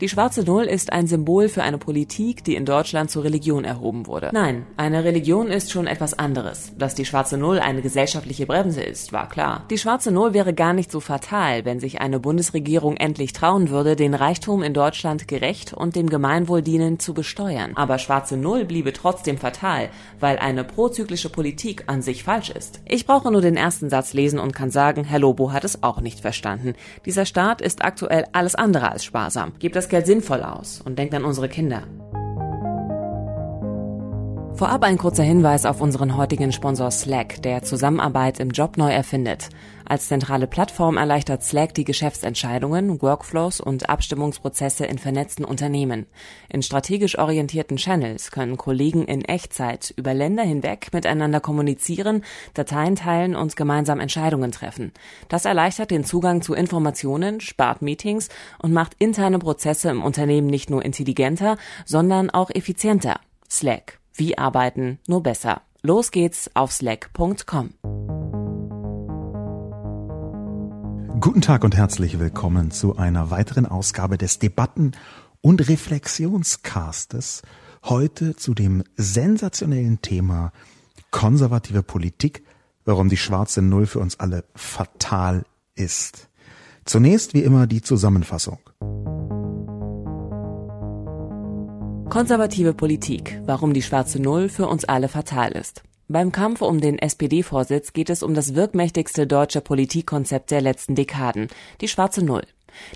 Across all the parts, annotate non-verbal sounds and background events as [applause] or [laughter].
Die schwarze Null ist ein Symbol für eine Politik, die in Deutschland zur Religion erhoben wurde. Nein, eine Religion ist schon etwas anderes. Dass die schwarze Null eine gesellschaftliche Bremse ist, war klar. Die schwarze Null wäre gar nicht so fatal, wenn sich eine Bundesregierung endlich trauen würde, den Reichtum in Deutschland gerecht und dem Gemeinwohl dienend zu besteuern. Aber schwarze Null bliebe trotzdem fatal, weil eine prozyklische Politik an sich falsch ist. Ich brauche nur den ersten Satz lesen und kann sagen, Herr Lobo hat es auch nicht verstanden. Dieser Staat ist aktuell alles andere als sparsam. Gibt das Geld sinnvoll aus und denkt an unsere Kinder. Vorab ein kurzer Hinweis auf unseren heutigen Sponsor Slack, der Zusammenarbeit im Job neu erfindet. Als zentrale Plattform erleichtert Slack die Geschäftsentscheidungen, Workflows und Abstimmungsprozesse in vernetzten Unternehmen. In strategisch orientierten Channels können Kollegen in Echtzeit über Länder hinweg miteinander kommunizieren, Dateien teilen und gemeinsam Entscheidungen treffen. Das erleichtert den Zugang zu Informationen, spart Meetings und macht interne Prozesse im Unternehmen nicht nur intelligenter, sondern auch effizienter. Slack wie arbeiten, nur besser. Los geht's auf slack.com. Guten Tag und herzlich willkommen zu einer weiteren Ausgabe des Debatten- und Reflexionscastes. Heute zu dem sensationellen Thema konservative Politik, warum die schwarze Null für uns alle fatal ist. Zunächst wie immer die Zusammenfassung. Konservative Politik, warum die schwarze Null für uns alle fatal ist. Beim Kampf um den SPD-Vorsitz geht es um das wirkmächtigste deutsche Politikkonzept der letzten Dekaden, die schwarze Null.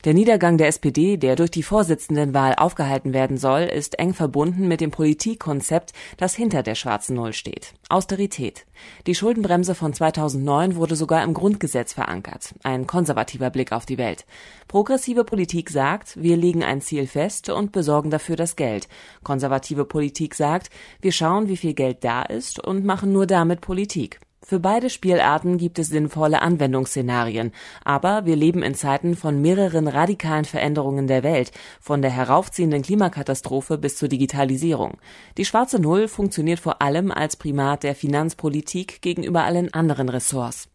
Der Niedergang der SPD, der durch die Vorsitzendenwahl aufgehalten werden soll, ist eng verbunden mit dem Politikkonzept, das hinter der schwarzen Null steht. Austerität. Die Schuldenbremse von 2009 wurde sogar im Grundgesetz verankert. Ein konservativer Blick auf die Welt. Progressive Politik sagt, wir legen ein Ziel fest und besorgen dafür das Geld. Konservative Politik sagt, wir schauen, wie viel Geld da ist und machen nur damit Politik. Für beide Spielarten gibt es sinnvolle Anwendungsszenarien, aber wir leben in Zeiten von mehreren radikalen Veränderungen der Welt, von der heraufziehenden Klimakatastrophe bis zur Digitalisierung. Die schwarze Null funktioniert vor allem als Primat der Finanzpolitik gegenüber allen anderen Ressorts.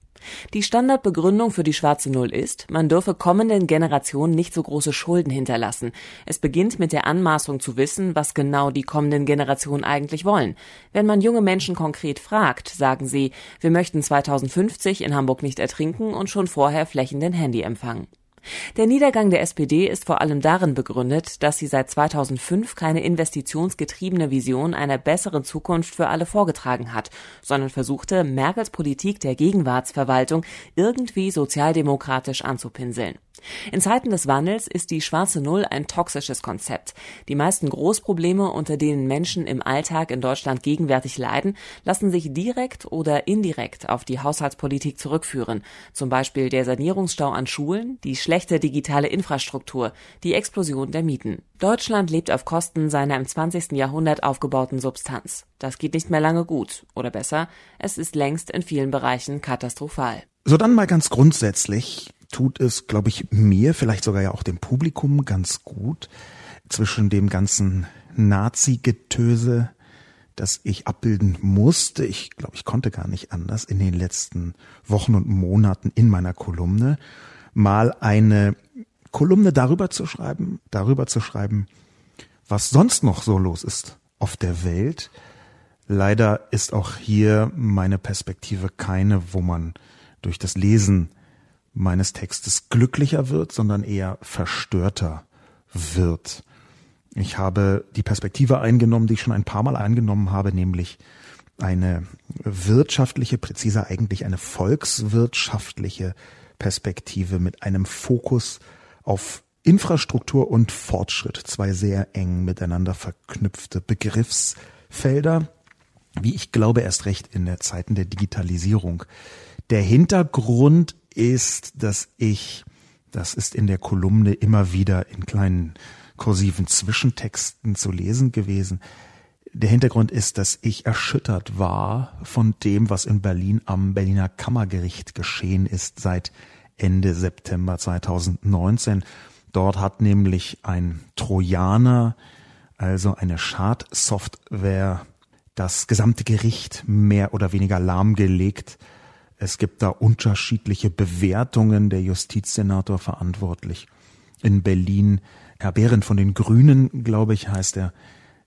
Die Standardbegründung für die schwarze Null ist, man dürfe kommenden Generationen nicht so große Schulden hinterlassen. Es beginnt mit der Anmaßung zu wissen, was genau die kommenden Generationen eigentlich wollen. Wenn man junge Menschen konkret fragt, sagen sie, wir möchten 2050 in Hamburg nicht ertrinken und schon vorher flächenden Handyempfang. Der Niedergang der SPD ist vor allem darin begründet, dass sie seit 2005 keine investitionsgetriebene Vision einer besseren Zukunft für alle vorgetragen hat, sondern versuchte, Merkels Politik der Gegenwartsverwaltung irgendwie sozialdemokratisch anzupinseln. In Zeiten des Wandels ist die schwarze Null ein toxisches Konzept. Die meisten Großprobleme, unter denen Menschen im Alltag in Deutschland gegenwärtig leiden, lassen sich direkt oder indirekt auf die Haushaltspolitik zurückführen. Zum Beispiel der Sanierungsstau an Schulen, die schlechte digitale Infrastruktur, die Explosion der Mieten. Deutschland lebt auf Kosten seiner im 20. Jahrhundert aufgebauten Substanz. Das geht nicht mehr lange gut. Oder besser, es ist längst in vielen Bereichen katastrophal. So dann mal ganz grundsätzlich tut es, glaube ich, mir, vielleicht sogar ja auch dem Publikum ganz gut, zwischen dem ganzen Nazi-Getöse, das ich abbilden musste, ich glaube, ich konnte gar nicht anders in den letzten Wochen und Monaten in meiner Kolumne, mal eine Kolumne darüber zu schreiben, darüber zu schreiben, was sonst noch so los ist auf der Welt. Leider ist auch hier meine Perspektive keine, wo man durch das Lesen meines Textes glücklicher wird, sondern eher verstörter wird. Ich habe die Perspektive eingenommen, die ich schon ein paar Mal eingenommen habe, nämlich eine wirtschaftliche, präziser eigentlich eine volkswirtschaftliche Perspektive mit einem Fokus auf Infrastruktur und Fortschritt, zwei sehr eng miteinander verknüpfte Begriffsfelder, wie ich glaube erst recht in der Zeiten der Digitalisierung. Der Hintergrund ist, dass ich, das ist in der Kolumne immer wieder in kleinen kursiven Zwischentexten zu lesen gewesen. Der Hintergrund ist, dass ich erschüttert war von dem, was in Berlin am Berliner Kammergericht geschehen ist seit Ende September 2019. Dort hat nämlich ein Trojaner, also eine Schadsoftware, das gesamte Gericht mehr oder weniger lahmgelegt. Es gibt da unterschiedliche Bewertungen. Der Justizsenator verantwortlich in Berlin, Herr Behrendt von den Grünen, glaube ich, heißt er,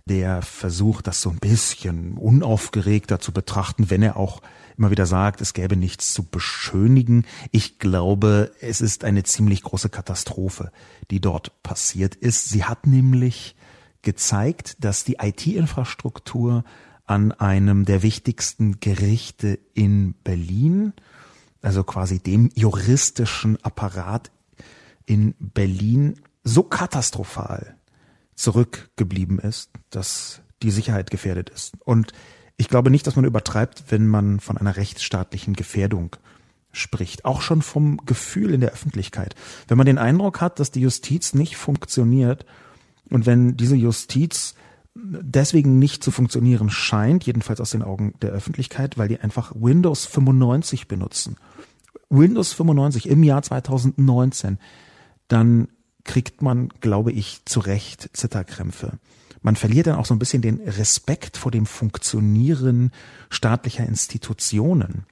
der versucht, das so ein bisschen unaufgeregter zu betrachten, wenn er auch immer wieder sagt, es gäbe nichts zu beschönigen. Ich glaube, es ist eine ziemlich große Katastrophe, die dort passiert ist. Sie hat nämlich gezeigt, dass die IT-Infrastruktur an einem der wichtigsten Gerichte in Berlin, also quasi dem juristischen Apparat in Berlin, so katastrophal zurückgeblieben ist, dass die Sicherheit gefährdet ist. Und ich glaube nicht, dass man übertreibt, wenn man von einer rechtsstaatlichen Gefährdung spricht. Auch schon vom Gefühl in der Öffentlichkeit. Wenn man den Eindruck hat, dass die Justiz nicht funktioniert und wenn diese Justiz deswegen nicht zu funktionieren scheint, jedenfalls aus den Augen der Öffentlichkeit, weil die einfach Windows 95 benutzen. Windows 95 im Jahr 2019, dann kriegt man, glaube ich, zu Recht Zitterkrämpfe. Man verliert dann auch so ein bisschen den Respekt vor dem Funktionieren staatlicher Institutionen.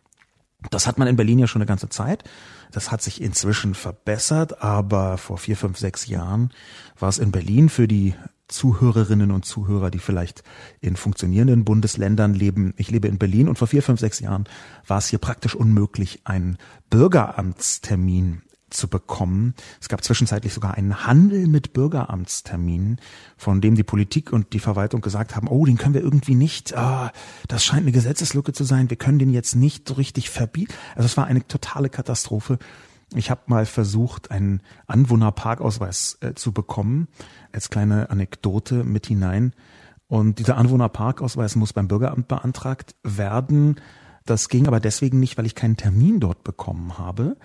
Das hat man in Berlin ja schon eine ganze Zeit. Das hat sich inzwischen verbessert, aber vor vier, fünf, sechs Jahren war es in Berlin für die Zuhörerinnen und Zuhörer, die vielleicht in funktionierenden Bundesländern leben. Ich lebe in Berlin und vor vier, fünf, sechs Jahren war es hier praktisch unmöglich, einen Bürgeramtstermin zu bekommen. Es gab zwischenzeitlich sogar einen Handel mit Bürgeramtsterminen, von dem die Politik und die Verwaltung gesagt haben, oh, den können wir irgendwie nicht, ah, das scheint eine Gesetzeslücke zu sein, wir können den jetzt nicht so richtig verbieten. Also es war eine totale Katastrophe. Ich habe mal versucht, einen Anwohnerparkausweis äh, zu bekommen, als kleine Anekdote mit hinein. Und dieser Anwohnerparkausweis muss beim Bürgeramt beantragt werden. Das ging aber deswegen nicht, weil ich keinen Termin dort bekommen habe,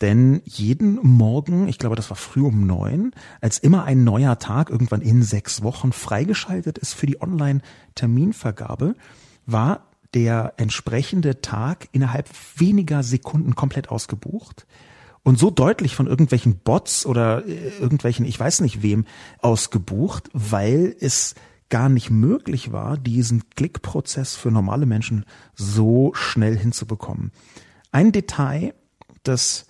denn jeden Morgen, ich glaube, das war früh um neun, als immer ein neuer Tag irgendwann in sechs Wochen freigeschaltet ist für die Online-Terminvergabe, war der entsprechende Tag innerhalb weniger Sekunden komplett ausgebucht und so deutlich von irgendwelchen Bots oder äh, irgendwelchen, ich weiß nicht wem, ausgebucht, weil es gar nicht möglich war, diesen Klickprozess für normale Menschen so schnell hinzubekommen. Ein Detail, das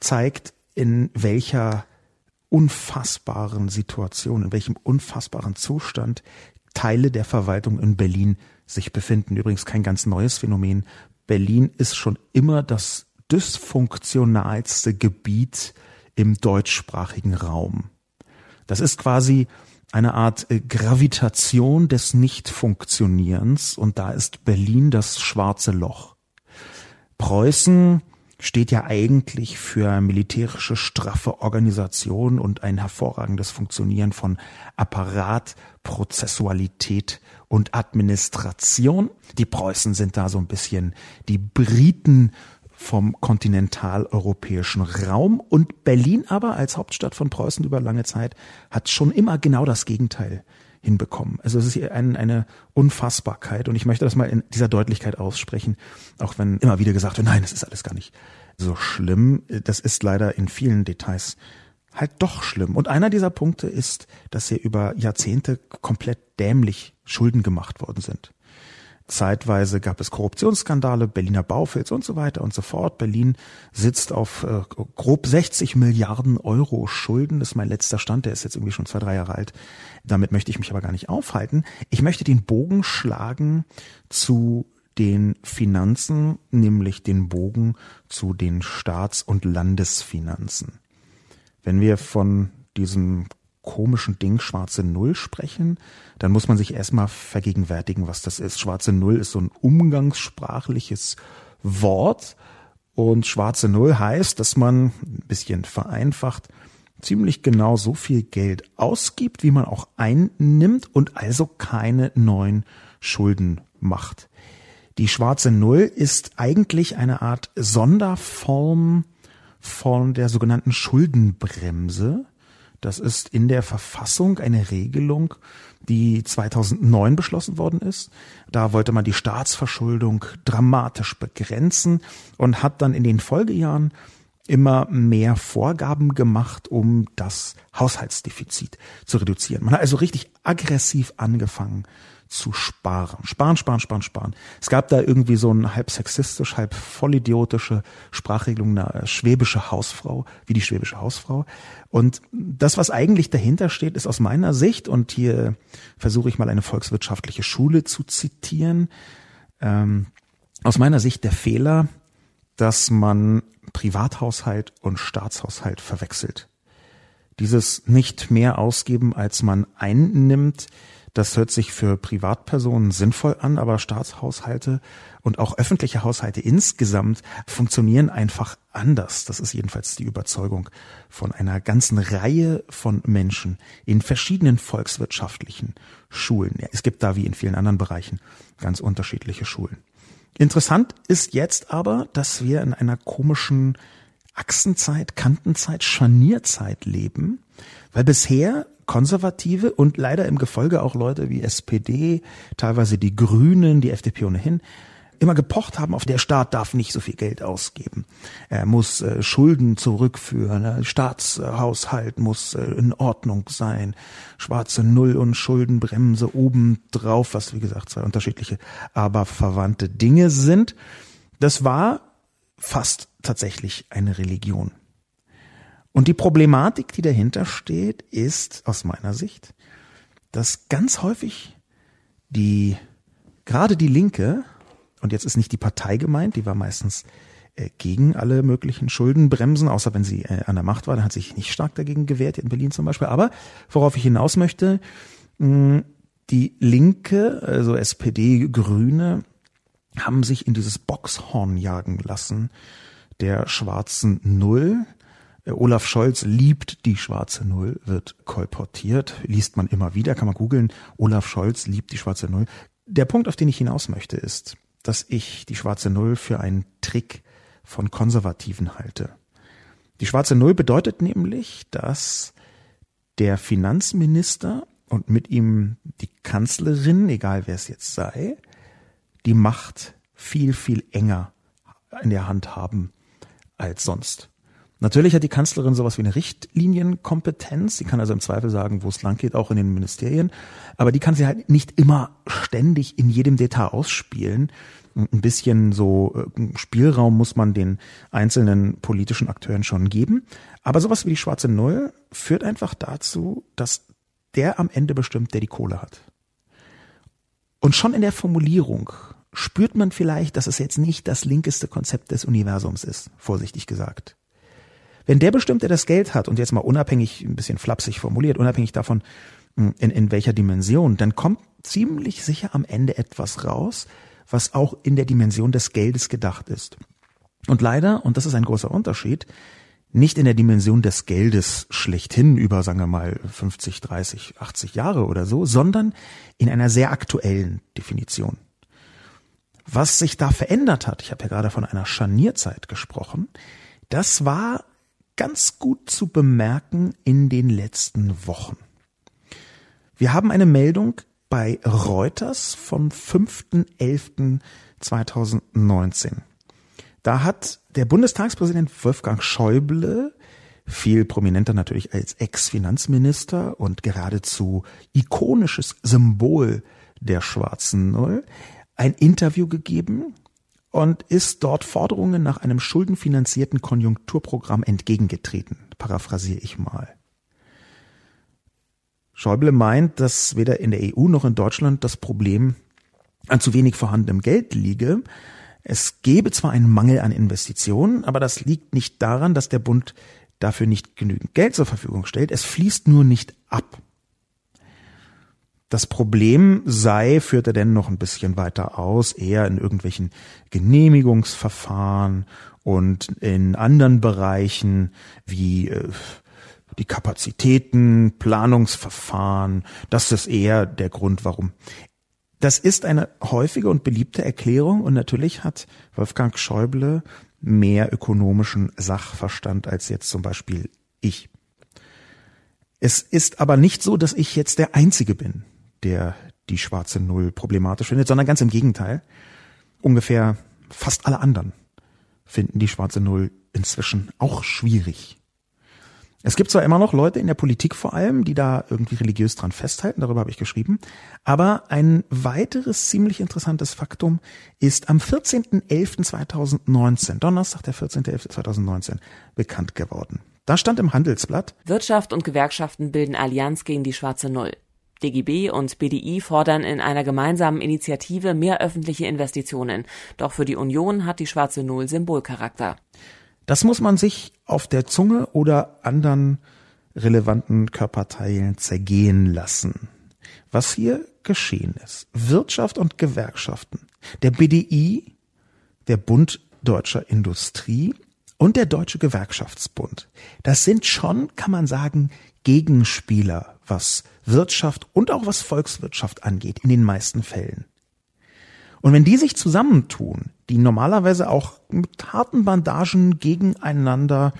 zeigt, in welcher unfassbaren Situation, in welchem unfassbaren Zustand Teile der Verwaltung in Berlin sich befinden. Übrigens kein ganz neues Phänomen. Berlin ist schon immer das dysfunktionalste Gebiet im deutschsprachigen Raum. Das ist quasi eine Art äh, Gravitation des Nichtfunktionierens und da ist Berlin das schwarze Loch. Preußen steht ja eigentlich für militärische straffe Organisation und ein hervorragendes Funktionieren von Apparat, Prozessualität und Administration. Die Preußen sind da so ein bisschen die Briten vom kontinentaleuropäischen Raum und Berlin aber als Hauptstadt von Preußen über lange Zeit hat schon immer genau das Gegenteil hinbekommen. Also es ist ein, eine Unfassbarkeit und ich möchte das mal in dieser Deutlichkeit aussprechen, auch wenn immer wieder gesagt wird, nein, das ist alles gar nicht so schlimm. Das ist leider in vielen Details halt doch schlimm. Und einer dieser Punkte ist, dass hier über Jahrzehnte komplett dämlich Schulden gemacht worden sind. Zeitweise gab es Korruptionsskandale, Berliner Baufels und so weiter und so fort. Berlin sitzt auf äh, grob 60 Milliarden Euro Schulden. Das ist mein letzter Stand, der ist jetzt irgendwie schon zwei, drei Jahre alt. Damit möchte ich mich aber gar nicht aufhalten. Ich möchte den Bogen schlagen zu den Finanzen, nämlich den Bogen zu den Staats- und Landesfinanzen. Wenn wir von diesem komischen Ding schwarze Null sprechen, dann muss man sich erstmal vergegenwärtigen, was das ist. Schwarze Null ist so ein umgangssprachliches Wort und schwarze Null heißt, dass man ein bisschen vereinfacht ziemlich genau so viel Geld ausgibt, wie man auch einnimmt und also keine neuen Schulden macht. Die schwarze Null ist eigentlich eine Art Sonderform von der sogenannten Schuldenbremse. Das ist in der Verfassung eine Regelung, die 2009 beschlossen worden ist. Da wollte man die Staatsverschuldung dramatisch begrenzen und hat dann in den Folgejahren immer mehr Vorgaben gemacht, um das Haushaltsdefizit zu reduzieren. Man hat also richtig aggressiv angefangen zu sparen. Sparen, sparen, sparen, sparen. Es gab da irgendwie so ein halb sexistisch, halb vollidiotische Sprachregelung, eine schwäbische Hausfrau, wie die schwäbische Hausfrau. Und das, was eigentlich dahinter steht, ist aus meiner Sicht, und hier versuche ich mal eine volkswirtschaftliche Schule zu zitieren, ähm, aus meiner Sicht der Fehler, dass man Privathaushalt und Staatshaushalt verwechselt. Dieses nicht mehr ausgeben, als man einnimmt, das hört sich für Privatpersonen sinnvoll an, aber Staatshaushalte und auch öffentliche Haushalte insgesamt funktionieren einfach anders. Das ist jedenfalls die Überzeugung von einer ganzen Reihe von Menschen in verschiedenen volkswirtschaftlichen Schulen. Es gibt da wie in vielen anderen Bereichen ganz unterschiedliche Schulen. Interessant ist jetzt aber, dass wir in einer komischen Achsenzeit, Kantenzeit, Scharnierzeit leben, weil bisher Konservative und leider im Gefolge auch Leute wie SPD, teilweise die Grünen, die FDP ohnehin, immer gepocht haben, auf der Staat darf nicht so viel Geld ausgeben. Er muss äh, Schulden zurückführen, der Staatshaushalt muss äh, in Ordnung sein, schwarze Null und Schuldenbremse obendrauf, was wie gesagt zwei unterschiedliche, aber verwandte Dinge sind. Das war fast tatsächlich eine Religion. Und die Problematik, die dahinter steht, ist aus meiner Sicht, dass ganz häufig die, gerade die Linke, und jetzt ist nicht die Partei gemeint, die war meistens äh, gegen alle möglichen Schuldenbremsen, außer wenn sie äh, an der Macht war, dann hat sich nicht stark dagegen gewehrt, in Berlin zum Beispiel. Aber worauf ich hinaus möchte, die Linke, also SPD, Grüne, haben sich in dieses Boxhorn jagen lassen der schwarzen Null, Olaf Scholz liebt die schwarze Null, wird kolportiert, liest man immer wieder, kann man googeln. Olaf Scholz liebt die schwarze Null. Der Punkt, auf den ich hinaus möchte, ist, dass ich die schwarze Null für einen Trick von Konservativen halte. Die schwarze Null bedeutet nämlich, dass der Finanzminister und mit ihm die Kanzlerin, egal wer es jetzt sei, die Macht viel, viel enger in der Hand haben als sonst. Natürlich hat die Kanzlerin sowas wie eine Richtlinienkompetenz. Sie kann also im Zweifel sagen, wo es lang geht, auch in den Ministerien. Aber die kann sie halt nicht immer ständig in jedem Detail ausspielen. Ein bisschen so äh, Spielraum muss man den einzelnen politischen Akteuren schon geben. Aber sowas wie die schwarze Null führt einfach dazu, dass der am Ende bestimmt, der die Kohle hat. Und schon in der Formulierung spürt man vielleicht, dass es jetzt nicht das linkeste Konzept des Universums ist, vorsichtig gesagt. Wenn der bestimmt, der das Geld hat, und jetzt mal unabhängig, ein bisschen flapsig formuliert, unabhängig davon, hm, in, in welcher Dimension, dann kommt ziemlich sicher am Ende etwas raus, was auch in der Dimension des Geldes gedacht ist. Und leider, und das ist ein großer Unterschied, nicht in der Dimension des Geldes schlechthin über, sagen wir mal, 50, 30, 80 Jahre oder so, sondern in einer sehr aktuellen Definition. Was sich da verändert hat, ich habe ja gerade von einer Scharnierzeit gesprochen, das war ganz gut zu bemerken in den letzten Wochen. Wir haben eine Meldung bei Reuters vom 5.11.2019. Da hat der Bundestagspräsident Wolfgang Schäuble, viel prominenter natürlich als Ex-Finanzminister und geradezu ikonisches Symbol der schwarzen Null, ein Interview gegeben und ist dort Forderungen nach einem schuldenfinanzierten Konjunkturprogramm entgegengetreten, paraphrasiere ich mal. Schäuble meint, dass weder in der EU noch in Deutschland das Problem an zu wenig vorhandenem Geld liege. Es gebe zwar einen Mangel an Investitionen, aber das liegt nicht daran, dass der Bund dafür nicht genügend Geld zur Verfügung stellt. Es fließt nur nicht ab. Das Problem sei, führt er denn noch ein bisschen weiter aus, eher in irgendwelchen Genehmigungsverfahren und in anderen Bereichen wie äh, die Kapazitäten, Planungsverfahren. Das ist eher der Grund, warum. Das ist eine häufige und beliebte Erklärung und natürlich hat Wolfgang Schäuble mehr ökonomischen Sachverstand als jetzt zum Beispiel ich. Es ist aber nicht so, dass ich jetzt der Einzige bin, der die schwarze Null problematisch findet, sondern ganz im Gegenteil. Ungefähr fast alle anderen finden die schwarze Null inzwischen auch schwierig. Es gibt zwar immer noch Leute in der Politik vor allem, die da irgendwie religiös dran festhalten, darüber habe ich geschrieben, aber ein weiteres ziemlich interessantes Faktum ist am 14.11.2019, Donnerstag, der 14.11.2019, bekannt geworden. Da stand im Handelsblatt Wirtschaft und Gewerkschaften bilden Allianz gegen die schwarze Null. DGB und BDI fordern in einer gemeinsamen Initiative mehr öffentliche Investitionen. Doch für die Union hat die schwarze Null Symbolcharakter. Das muss man sich auf der Zunge oder anderen relevanten Körperteilen zergehen lassen. Was hier geschehen ist. Wirtschaft und Gewerkschaften. Der BDI, der Bund Deutscher Industrie und der Deutsche Gewerkschaftsbund. Das sind schon, kann man sagen, Gegenspieler, was Wirtschaft und auch was Volkswirtschaft angeht, in den meisten Fällen. Und wenn die sich zusammentun, die normalerweise auch mit harten Bandagen gegeneinander,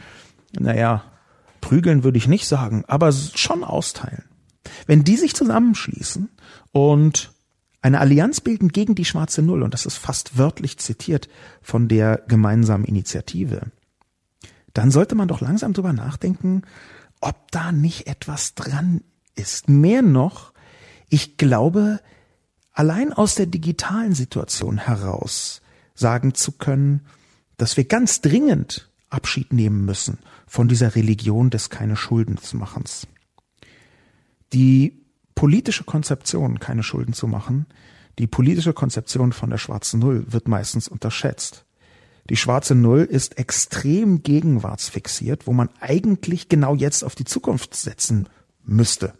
naja, prügeln würde ich nicht sagen, aber schon austeilen. Wenn die sich zusammenschließen und eine Allianz bilden gegen die schwarze Null, und das ist fast wörtlich zitiert von der gemeinsamen Initiative, dann sollte man doch langsam drüber nachdenken, ob da nicht etwas dran ist. Mehr noch, ich glaube, allein aus der digitalen Situation heraus sagen zu können, dass wir ganz dringend Abschied nehmen müssen von dieser Religion des keine Schuldensmachens. Die politische Konzeption, keine Schulden zu machen, die politische Konzeption von der schwarzen Null wird meistens unterschätzt. Die schwarze Null ist extrem gegenwartsfixiert, wo man eigentlich genau jetzt auf die Zukunft setzen müsste.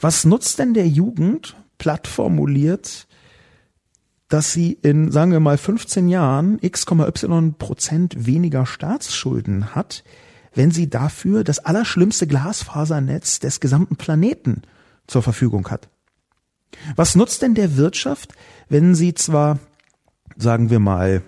Was nutzt denn der Jugend, platt formuliert, dass sie in, sagen wir mal, 15 Jahren x,y Prozent weniger Staatsschulden hat, wenn sie dafür das allerschlimmste Glasfasernetz des gesamten Planeten zur Verfügung hat. Was nutzt denn der Wirtschaft, wenn sie zwar, sagen wir mal,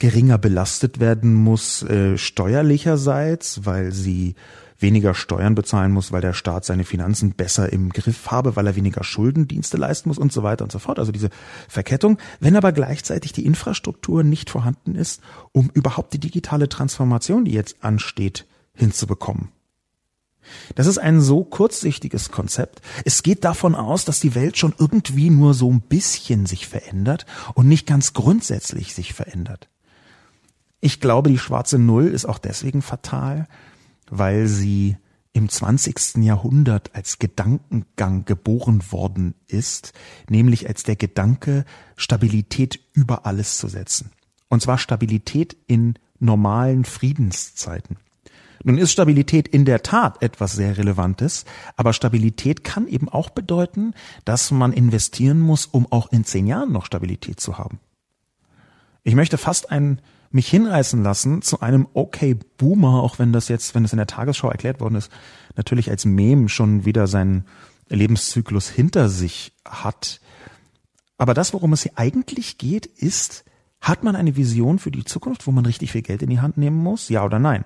geringer belastet werden muss, äh, steuerlicherseits, weil sie weniger Steuern bezahlen muss, weil der Staat seine Finanzen besser im Griff habe, weil er weniger Schuldendienste leisten muss und so weiter und so fort. Also diese Verkettung. Wenn aber gleichzeitig die Infrastruktur nicht vorhanden ist, um überhaupt die digitale Transformation, die jetzt ansteht, hinzubekommen. Das ist ein so kurzsichtiges Konzept. Es geht davon aus, dass die Welt schon irgendwie nur so ein bisschen sich verändert und nicht ganz grundsätzlich sich verändert. Ich glaube, die schwarze Null ist auch deswegen fatal, weil sie im 20. Jahrhundert als Gedankengang geboren worden ist, nämlich als der Gedanke, Stabilität über alles zu setzen. Und zwar Stabilität in normalen Friedenszeiten. Nun ist Stabilität in der Tat etwas sehr Relevantes, aber Stabilität kann eben auch bedeuten, dass man investieren muss, um auch in zehn Jahren noch Stabilität zu haben. Ich möchte fast einen mich hinreißen lassen zu einem Okay Boomer, auch wenn das jetzt, wenn das in der Tagesschau erklärt worden ist, natürlich als Mem schon wieder seinen Lebenszyklus hinter sich hat. Aber das, worum es hier eigentlich geht, ist, hat man eine Vision für die Zukunft, wo man richtig viel Geld in die Hand nehmen muss? Ja oder nein?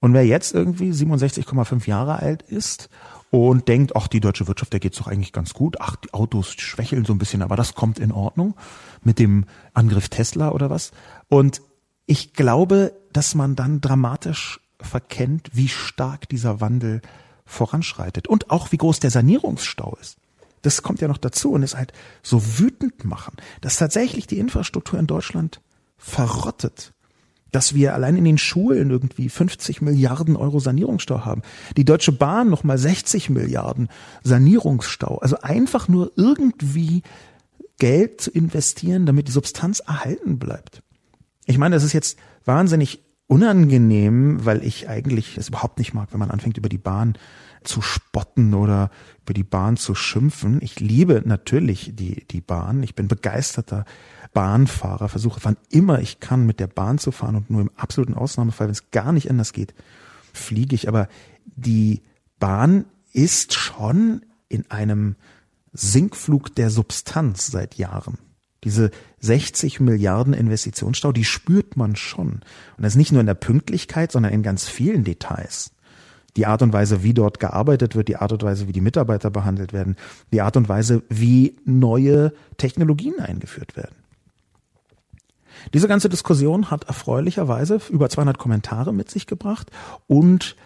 Und wer jetzt irgendwie 67,5 Jahre alt ist und denkt, ach, die deutsche Wirtschaft, der geht's doch eigentlich ganz gut. Ach, die Autos schwächeln so ein bisschen, aber das kommt in Ordnung mit dem Angriff Tesla oder was. Und ich glaube, dass man dann dramatisch verkennt, wie stark dieser Wandel voranschreitet und auch wie groß der Sanierungsstau ist. Das kommt ja noch dazu und ist halt so wütend machen, dass tatsächlich die Infrastruktur in Deutschland verrottet dass wir allein in den Schulen irgendwie 50 Milliarden Euro Sanierungsstau haben. Die Deutsche Bahn nochmal 60 Milliarden Sanierungsstau. Also einfach nur irgendwie Geld zu investieren, damit die Substanz erhalten bleibt. Ich meine, das ist jetzt wahnsinnig unangenehm, weil ich eigentlich es überhaupt nicht mag, wenn man anfängt, über die Bahn zu spotten oder über die Bahn zu schimpfen. Ich liebe natürlich die, die Bahn. Ich bin begeisterter Bahnfahrer, versuche wann immer ich kann mit der Bahn zu fahren und nur im absoluten Ausnahmefall, wenn es gar nicht anders geht, fliege ich. Aber die Bahn ist schon in einem Sinkflug der Substanz seit Jahren. Diese 60 Milliarden Investitionsstau, die spürt man schon. Und das ist nicht nur in der Pünktlichkeit, sondern in ganz vielen Details. Die Art und Weise, wie dort gearbeitet wird, die Art und Weise, wie die Mitarbeiter behandelt werden, die Art und Weise, wie neue Technologien eingeführt werden. Diese ganze Diskussion hat erfreulicherweise über 200 Kommentare mit sich gebracht und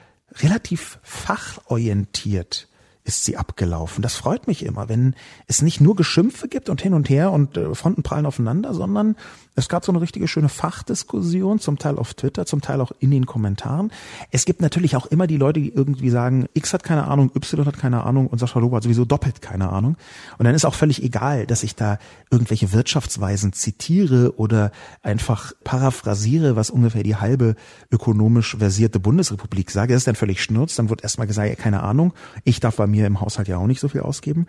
relativ fachorientiert ist sie abgelaufen. Das freut mich immer, wenn es nicht nur Geschimpfe gibt und hin und her und äh, Fronten prallen aufeinander, sondern es gab so eine richtige schöne Fachdiskussion, zum Teil auf Twitter, zum Teil auch in den Kommentaren. Es gibt natürlich auch immer die Leute, die irgendwie sagen, X hat keine Ahnung, Y hat keine Ahnung und Sascha Lobo hat sowieso doppelt keine Ahnung. Und dann ist auch völlig egal, dass ich da irgendwelche Wirtschaftsweisen zitiere oder einfach paraphrasiere, was ungefähr die halbe ökonomisch versierte Bundesrepublik sage. Das ist dann völlig schnurz. Dann wird erstmal gesagt, ja, keine Ahnung. Ich darf bei mir im Haushalt ja auch nicht so viel ausgeben.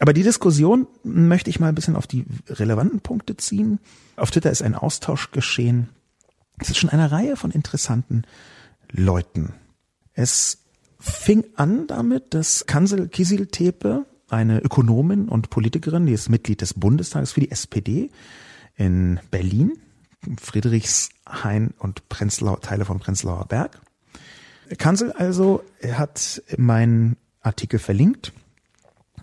Aber die Diskussion möchte ich mal ein bisschen auf die relevanten Punkte ziehen. Auf Twitter ist ein Austausch geschehen. Es ist schon eine Reihe von interessanten Leuten. Es fing an damit, dass Kansel Kisiltepe, eine Ökonomin und Politikerin, die ist Mitglied des Bundestages für die SPD in Berlin, Friedrichshain und Prenzlau, Teile von Prenzlauer Berg. Kansel also hat meinen Artikel verlinkt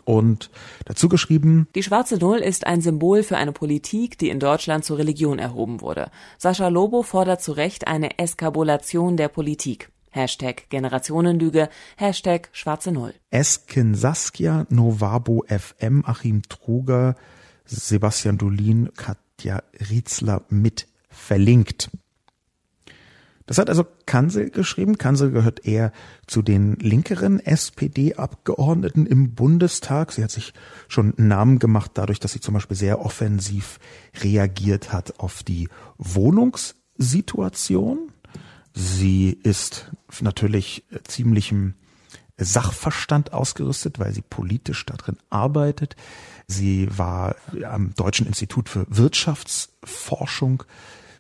und dazu geschrieben, Die schwarze Null ist ein Symbol für eine Politik, die in Deutschland zur Religion erhoben wurde. Sascha Lobo fordert zu Recht eine Eskabulation der Politik. Hashtag Generationenlüge, Hashtag schwarze Null. Esken Saskia, Novabo FM, Achim Truger, Sebastian Dolin, Katja Rietzler mit verlinkt. Das hat also Kansel geschrieben. Kansel gehört eher zu den linkeren SPD-Abgeordneten im Bundestag. Sie hat sich schon Namen gemacht dadurch, dass sie zum Beispiel sehr offensiv reagiert hat auf die Wohnungssituation. Sie ist natürlich ziemlichem Sachverstand ausgerüstet, weil sie politisch darin arbeitet. Sie war am Deutschen Institut für Wirtschaftsforschung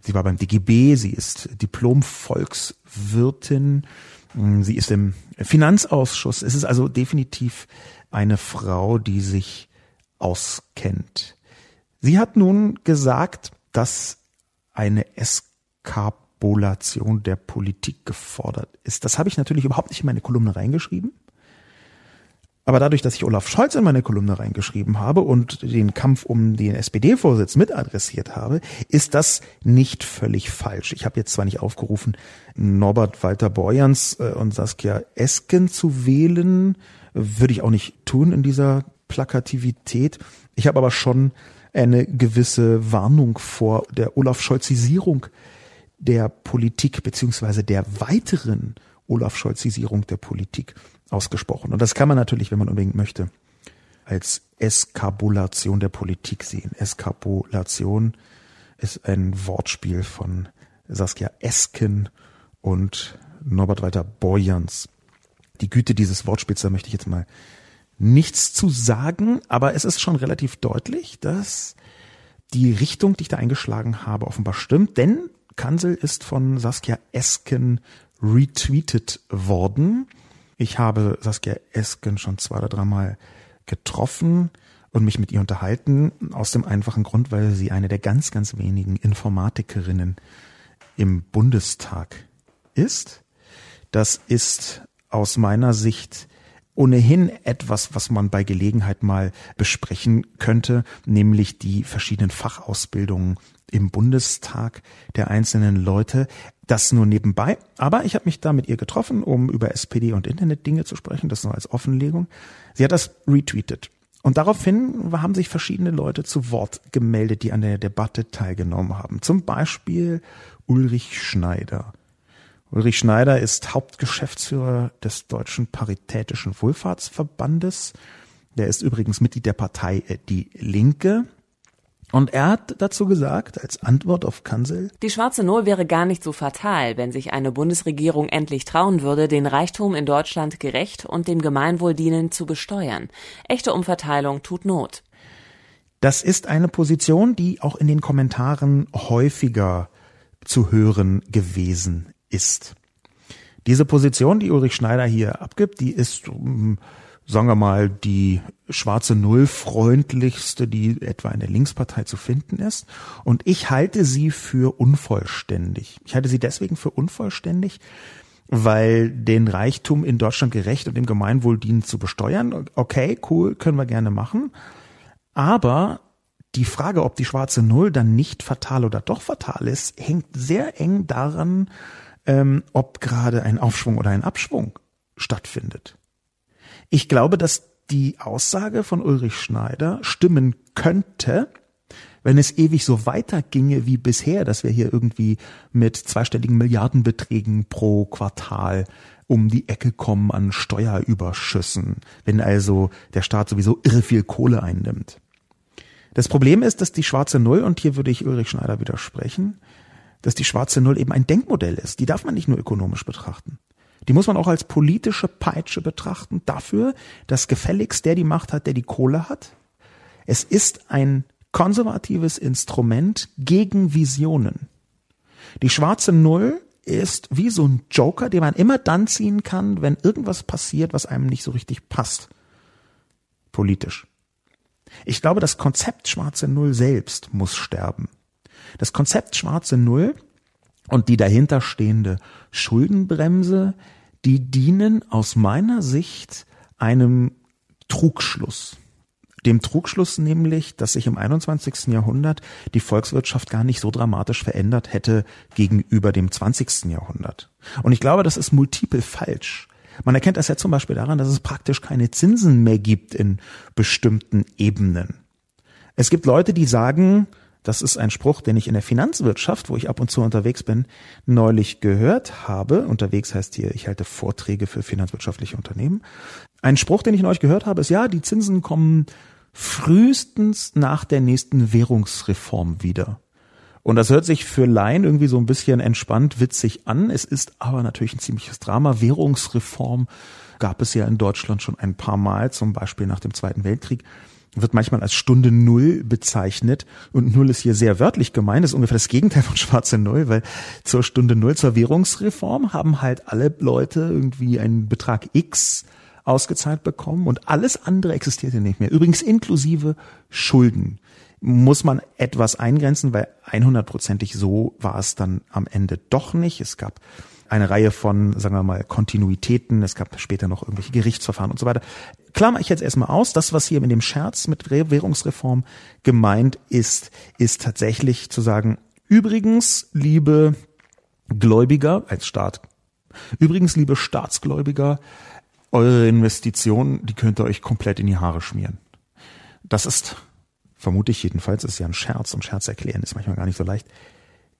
Sie war beim DGB, sie ist Diplom-Volkswirtin, sie ist im Finanzausschuss. Es ist also definitiv eine Frau, die sich auskennt. Sie hat nun gesagt, dass eine Eskapulation der Politik gefordert ist. Das habe ich natürlich überhaupt nicht in meine Kolumne reingeschrieben. Aber dadurch, dass ich Olaf Scholz in meine Kolumne reingeschrieben habe und den Kampf um den SPD-Vorsitz mit adressiert habe, ist das nicht völlig falsch. Ich habe jetzt zwar nicht aufgerufen, Norbert Walter Borjans äh, und Saskia Esken zu wählen, würde ich auch nicht tun in dieser Plakativität. Ich habe aber schon eine gewisse Warnung vor der Olaf Scholzisierung der Politik beziehungsweise der weiteren Olaf Scholzisierung der Politik ausgesprochen. Und das kann man natürlich, wenn man unbedingt möchte, als Eskabulation der Politik sehen. Eskapulation ist ein Wortspiel von Saskia Esken und Norbert Walter Borjans. Die Güte dieses Wortspiels, da möchte ich jetzt mal nichts zu sagen, aber es ist schon relativ deutlich, dass die Richtung, die ich da eingeschlagen habe, offenbar stimmt, denn Kansel ist von Saskia Esken retweetet worden. Ich habe Saskia Esken schon zwei oder dreimal getroffen und mich mit ihr unterhalten, aus dem einfachen Grund, weil sie eine der ganz, ganz wenigen Informatikerinnen im Bundestag ist. Das ist aus meiner Sicht ohnehin etwas, was man bei Gelegenheit mal besprechen könnte, nämlich die verschiedenen Fachausbildungen im Bundestag der einzelnen Leute. Das nur nebenbei. Aber ich habe mich da mit ihr getroffen, um über SPD und Internetdinge zu sprechen. Das nur als Offenlegung. Sie hat das retweetet. Und daraufhin haben sich verschiedene Leute zu Wort gemeldet, die an der Debatte teilgenommen haben. Zum Beispiel Ulrich Schneider. Ulrich Schneider ist Hauptgeschäftsführer des Deutschen Paritätischen Wohlfahrtsverbandes. Der ist übrigens Mitglied der Partei Die Linke. Und er hat dazu gesagt, als Antwort auf Kansel, Die schwarze Null wäre gar nicht so fatal, wenn sich eine Bundesregierung endlich trauen würde, den Reichtum in Deutschland gerecht und dem Gemeinwohl dienend zu besteuern. Echte Umverteilung tut Not. Das ist eine Position, die auch in den Kommentaren häufiger zu hören gewesen ist. Diese Position, die Ulrich Schneider hier abgibt, die ist sagen wir mal, die schwarze Null freundlichste, die etwa in der Linkspartei zu finden ist. Und ich halte sie für unvollständig. Ich halte sie deswegen für unvollständig, weil den Reichtum in Deutschland gerecht und dem Gemeinwohl dienen zu besteuern. Okay, cool, können wir gerne machen. Aber die Frage, ob die schwarze Null dann nicht fatal oder doch fatal ist, hängt sehr eng daran, ähm, ob gerade ein Aufschwung oder ein Abschwung stattfindet. Ich glaube, dass die Aussage von Ulrich Schneider stimmen könnte, wenn es ewig so weiterginge wie bisher, dass wir hier irgendwie mit zweistelligen Milliardenbeträgen pro Quartal um die Ecke kommen an Steuerüberschüssen, wenn also der Staat sowieso irre viel Kohle einnimmt. Das Problem ist, dass die schwarze Null, und hier würde ich Ulrich Schneider widersprechen, dass die schwarze Null eben ein Denkmodell ist. Die darf man nicht nur ökonomisch betrachten. Die muss man auch als politische Peitsche betrachten dafür, dass gefälligst der die Macht hat, der die Kohle hat. Es ist ein konservatives Instrument gegen Visionen. Die schwarze Null ist wie so ein Joker, den man immer dann ziehen kann, wenn irgendwas passiert, was einem nicht so richtig passt. Politisch. Ich glaube, das Konzept schwarze Null selbst muss sterben. Das Konzept schwarze Null und die dahinterstehende Schuldenbremse, die dienen aus meiner Sicht einem Trugschluss. Dem Trugschluss nämlich, dass sich im 21. Jahrhundert die Volkswirtschaft gar nicht so dramatisch verändert hätte gegenüber dem 20. Jahrhundert. Und ich glaube, das ist multiple falsch. Man erkennt das ja zum Beispiel daran, dass es praktisch keine Zinsen mehr gibt in bestimmten Ebenen. Es gibt Leute, die sagen, das ist ein Spruch, den ich in der Finanzwirtschaft, wo ich ab und zu unterwegs bin, neulich gehört habe. Unterwegs heißt hier, ich halte Vorträge für finanzwirtschaftliche Unternehmen. Ein Spruch, den ich neulich gehört habe, ist ja, die Zinsen kommen frühestens nach der nächsten Währungsreform wieder. Und das hört sich für Laien irgendwie so ein bisschen entspannt, witzig an. Es ist aber natürlich ein ziemliches Drama. Währungsreform gab es ja in Deutschland schon ein paar Mal, zum Beispiel nach dem Zweiten Weltkrieg wird manchmal als Stunde Null bezeichnet. Und Null ist hier sehr wörtlich gemeint, das ist ungefähr das Gegenteil von schwarze Null, weil zur Stunde Null, zur Währungsreform haben halt alle Leute irgendwie einen Betrag X ausgezahlt bekommen und alles andere existierte nicht mehr. Übrigens inklusive Schulden. Muss man etwas eingrenzen, weil 100%ig so war es dann am Ende doch nicht. Es gab eine Reihe von, sagen wir mal, Kontinuitäten. Es gab später noch irgendwelche Gerichtsverfahren und so weiter. Klammer ich jetzt erstmal aus. Das, was hier mit dem Scherz mit Währungsreform gemeint ist, ist tatsächlich zu sagen, übrigens, liebe Gläubiger als Staat, übrigens, liebe Staatsgläubiger, eure Investitionen, die könnt ihr euch komplett in die Haare schmieren. Das ist, vermute ich jedenfalls, ist ja ein Scherz und Scherz erklären ist manchmal gar nicht so leicht,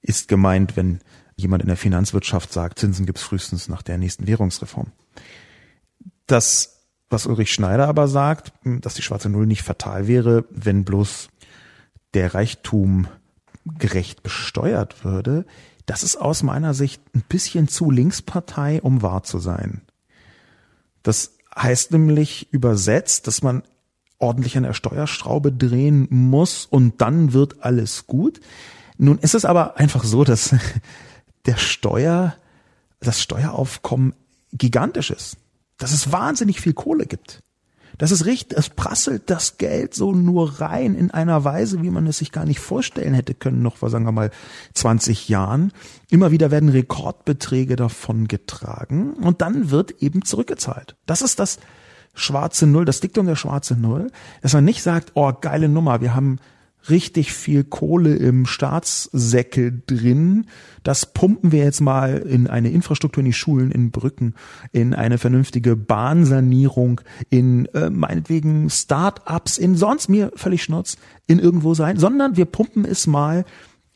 ist gemeint, wenn jemand in der Finanzwirtschaft sagt, Zinsen gibt's frühestens nach der nächsten Währungsreform. Das, was Ulrich Schneider aber sagt, dass die schwarze Null nicht fatal wäre, wenn bloß der Reichtum gerecht besteuert würde, das ist aus meiner Sicht ein bisschen zu Linkspartei, um wahr zu sein. Das heißt nämlich übersetzt, dass man ordentlich an der Steuerschraube drehen muss und dann wird alles gut. Nun ist es aber einfach so, dass der Steuer, das Steueraufkommen gigantisch ist. Dass es wahnsinnig viel Kohle gibt. Das ist richtig, es prasselt das Geld so nur rein in einer Weise, wie man es sich gar nicht vorstellen hätte können, noch vor, sagen wir mal, 20 Jahren. Immer wieder werden Rekordbeträge davon getragen und dann wird eben zurückgezahlt. Das ist das schwarze Null, das Diktum der schwarze Null, dass man nicht sagt, oh, geile Nummer, wir haben richtig viel Kohle im Staatssäckel drin. Das pumpen wir jetzt mal in eine Infrastruktur in die Schulen, in Brücken, in eine vernünftige Bahnsanierung, in äh, meinetwegen Start-ups, in sonst mir völlig Schnurz, in irgendwo sein, sondern wir pumpen es mal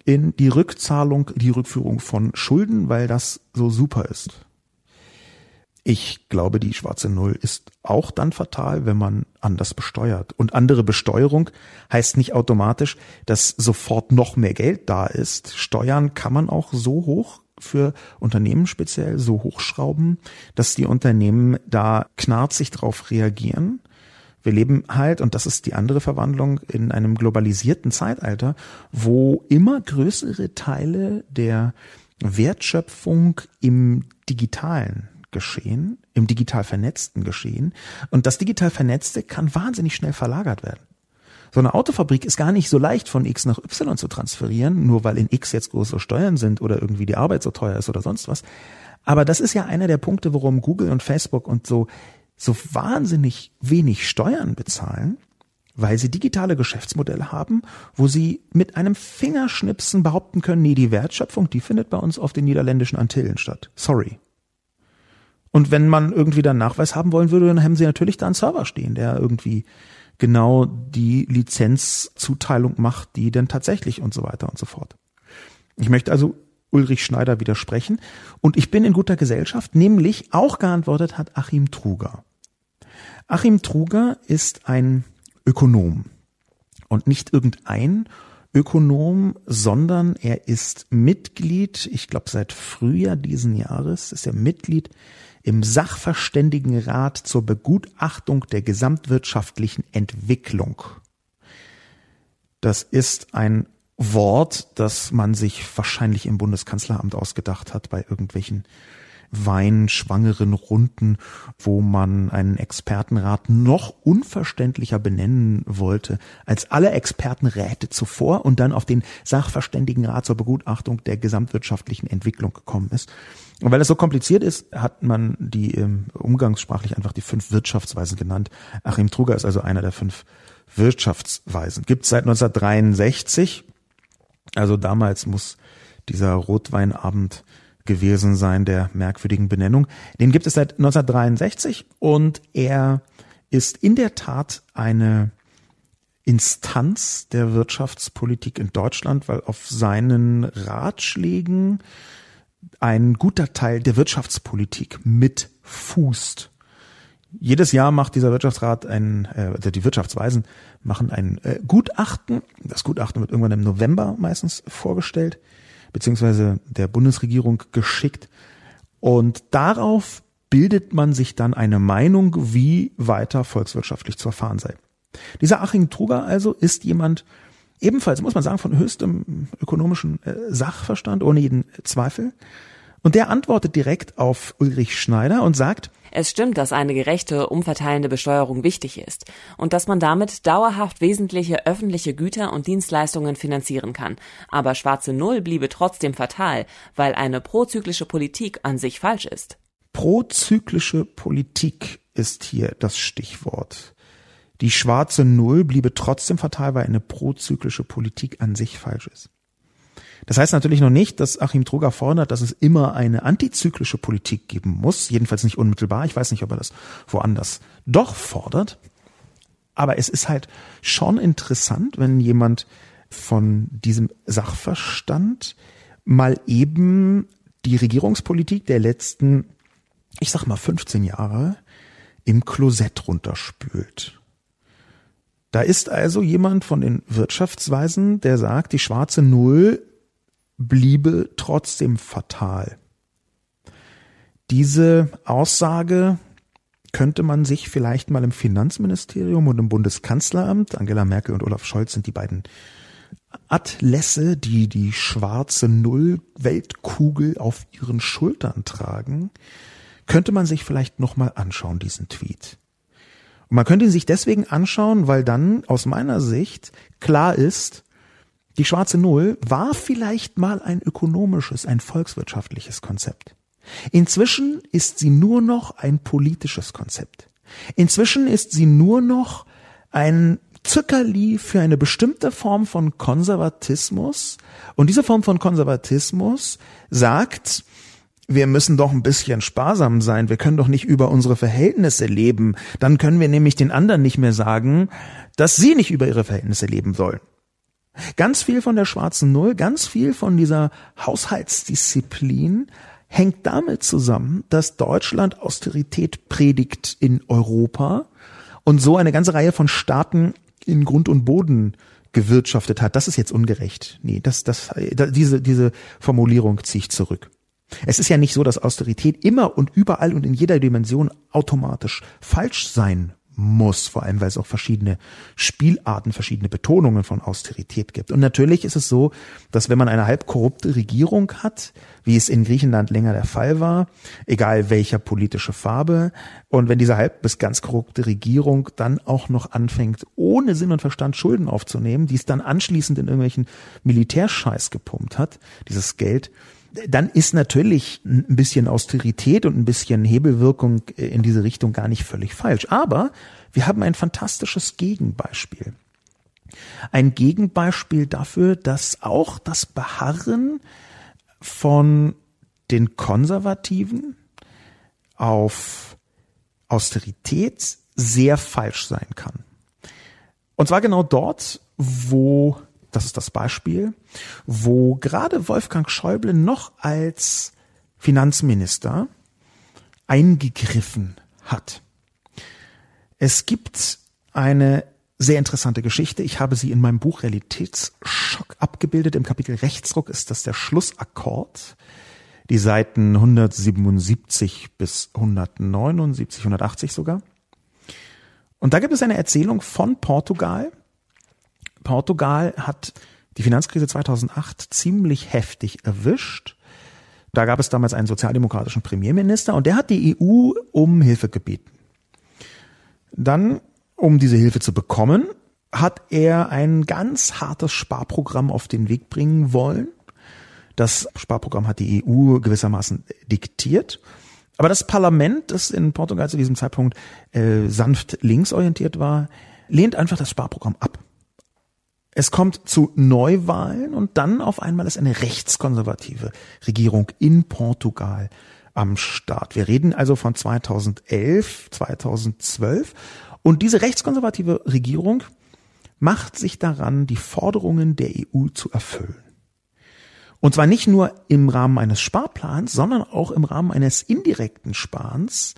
in die Rückzahlung, die Rückführung von Schulden, weil das so super ist. Ich glaube, die schwarze Null ist auch dann fatal, wenn man anders besteuert. Und andere Besteuerung heißt nicht automatisch, dass sofort noch mehr Geld da ist. Steuern kann man auch so hoch für Unternehmen speziell so hochschrauben, dass die Unternehmen da knarzig drauf reagieren. Wir leben halt, und das ist die andere Verwandlung, in einem globalisierten Zeitalter, wo immer größere Teile der Wertschöpfung im Digitalen Geschehen, im digital vernetzten Geschehen. Und das digital vernetzte kann wahnsinnig schnell verlagert werden. So eine Autofabrik ist gar nicht so leicht von X nach Y zu transferieren, nur weil in X jetzt größere Steuern sind oder irgendwie die Arbeit so teuer ist oder sonst was. Aber das ist ja einer der Punkte, warum Google und Facebook und so so wahnsinnig wenig Steuern bezahlen, weil sie digitale Geschäftsmodelle haben, wo sie mit einem Fingerschnipsen behaupten können, nee, die Wertschöpfung, die findet bei uns auf den niederländischen Antillen statt. Sorry. Und wenn man irgendwie dann Nachweis haben wollen würde, dann haben sie natürlich da einen Server stehen, der irgendwie genau die Lizenzzuteilung macht, die denn tatsächlich und so weiter und so fort. Ich möchte also Ulrich Schneider widersprechen und ich bin in guter Gesellschaft, nämlich auch geantwortet hat Achim Truger. Achim Truger ist ein Ökonom und nicht irgendein Ökonom, sondern er ist Mitglied, ich glaube seit Frühjahr diesen Jahres ist er Mitglied im Sachverständigenrat zur Begutachtung der gesamtwirtschaftlichen Entwicklung. Das ist ein Wort, das man sich wahrscheinlich im Bundeskanzleramt ausgedacht hat bei irgendwelchen weinschwangeren Runden, wo man einen Expertenrat noch unverständlicher benennen wollte als alle Expertenräte zuvor und dann auf den Sachverständigenrat zur Begutachtung der gesamtwirtschaftlichen Entwicklung gekommen ist. Und weil es so kompliziert ist, hat man die ähm, umgangssprachlich einfach die fünf Wirtschaftsweisen genannt. Achim Truger ist also einer der fünf Wirtschaftsweisen. Gibt es seit 1963. Also damals muss dieser Rotweinabend gewesen sein der merkwürdigen Benennung. Den gibt es seit 1963 und er ist in der Tat eine Instanz der Wirtschaftspolitik in Deutschland, weil auf seinen Ratschlägen ein guter Teil der Wirtschaftspolitik mit fußt. Jedes Jahr macht dieser Wirtschaftsrat ein, äh, also die Wirtschaftsweisen machen ein äh, Gutachten. Das Gutachten wird irgendwann im November meistens vorgestellt beziehungsweise der Bundesregierung geschickt. Und darauf bildet man sich dann eine Meinung, wie weiter volkswirtschaftlich zu erfahren sei. Dieser Achim Truger also ist jemand, ebenfalls, muss man sagen, von höchstem ökonomischen äh, Sachverstand, ohne jeden Zweifel. Und der antwortet direkt auf Ulrich Schneider und sagt, es stimmt, dass eine gerechte, umverteilende Besteuerung wichtig ist und dass man damit dauerhaft wesentliche öffentliche Güter und Dienstleistungen finanzieren kann. Aber schwarze Null bliebe trotzdem fatal, weil eine prozyklische Politik an sich falsch ist. Prozyklische Politik ist hier das Stichwort. Die schwarze Null bliebe trotzdem fatal, weil eine prozyklische Politik an sich falsch ist. Das heißt natürlich noch nicht, dass Achim Truger fordert, dass es immer eine antizyklische Politik geben muss, jedenfalls nicht unmittelbar. Ich weiß nicht, ob er das woanders doch fordert. Aber es ist halt schon interessant, wenn jemand von diesem Sachverstand mal eben die Regierungspolitik der letzten, ich sag mal 15 Jahre im Klosett runterspült. Da ist also jemand von den Wirtschaftsweisen, der sagt, die schwarze Null bliebe trotzdem fatal. Diese Aussage könnte man sich vielleicht mal im Finanzministerium und im Bundeskanzleramt, Angela Merkel und Olaf Scholz sind die beiden Atlässe, die die schwarze Null-Weltkugel auf ihren Schultern tragen, könnte man sich vielleicht nochmal anschauen, diesen Tweet. Und man könnte ihn sich deswegen anschauen, weil dann aus meiner Sicht klar ist, die schwarze Null war vielleicht mal ein ökonomisches, ein volkswirtschaftliches Konzept. Inzwischen ist sie nur noch ein politisches Konzept. Inzwischen ist sie nur noch ein Zuckerli für eine bestimmte Form von Konservatismus. Und diese Form von Konservatismus sagt, wir müssen doch ein bisschen sparsam sein. Wir können doch nicht über unsere Verhältnisse leben. Dann können wir nämlich den anderen nicht mehr sagen, dass sie nicht über ihre Verhältnisse leben sollen. Ganz viel von der schwarzen Null, ganz viel von dieser Haushaltsdisziplin hängt damit zusammen, dass Deutschland Austerität predigt in Europa und so eine ganze Reihe von Staaten in Grund und Boden gewirtschaftet hat. Das ist jetzt ungerecht. Nee, das, das, diese, diese Formulierung ziehe ich zurück. Es ist ja nicht so, dass Austerität immer und überall und in jeder Dimension automatisch falsch sein muss, vor allem weil es auch verschiedene Spielarten, verschiedene Betonungen von Austerität gibt. Und natürlich ist es so, dass wenn man eine halb korrupte Regierung hat, wie es in Griechenland länger der Fall war, egal welcher politische Farbe, und wenn diese halb bis ganz korrupte Regierung dann auch noch anfängt, ohne Sinn und Verstand Schulden aufzunehmen, die es dann anschließend in irgendwelchen Militärscheiß gepumpt hat, dieses Geld, dann ist natürlich ein bisschen Austerität und ein bisschen Hebelwirkung in diese Richtung gar nicht völlig falsch. Aber wir haben ein fantastisches Gegenbeispiel. Ein Gegenbeispiel dafür, dass auch das Beharren von den Konservativen auf Austerität sehr falsch sein kann. Und zwar genau dort, wo, das ist das Beispiel, wo gerade Wolfgang Schäuble noch als Finanzminister eingegriffen hat. Es gibt eine sehr interessante Geschichte. Ich habe sie in meinem Buch Realitätsschock abgebildet. Im Kapitel Rechtsruck ist das der Schlussakkord. Die Seiten 177 bis 179, 180 sogar. Und da gibt es eine Erzählung von Portugal. Portugal hat die Finanzkrise 2008 ziemlich heftig erwischt. Da gab es damals einen sozialdemokratischen Premierminister und der hat die EU um Hilfe gebeten. Dann um diese Hilfe zu bekommen, hat er ein ganz hartes Sparprogramm auf den Weg bringen wollen. Das Sparprogramm hat die EU gewissermaßen diktiert. Aber das Parlament, das in Portugal zu diesem Zeitpunkt äh, sanft linksorientiert war, lehnt einfach das Sparprogramm ab. Es kommt zu Neuwahlen und dann auf einmal ist eine rechtskonservative Regierung in Portugal am Start. Wir reden also von 2011, 2012 und diese rechtskonservative Regierung macht sich daran, die Forderungen der EU zu erfüllen. Und zwar nicht nur im Rahmen eines Sparplans, sondern auch im Rahmen eines indirekten Sparens.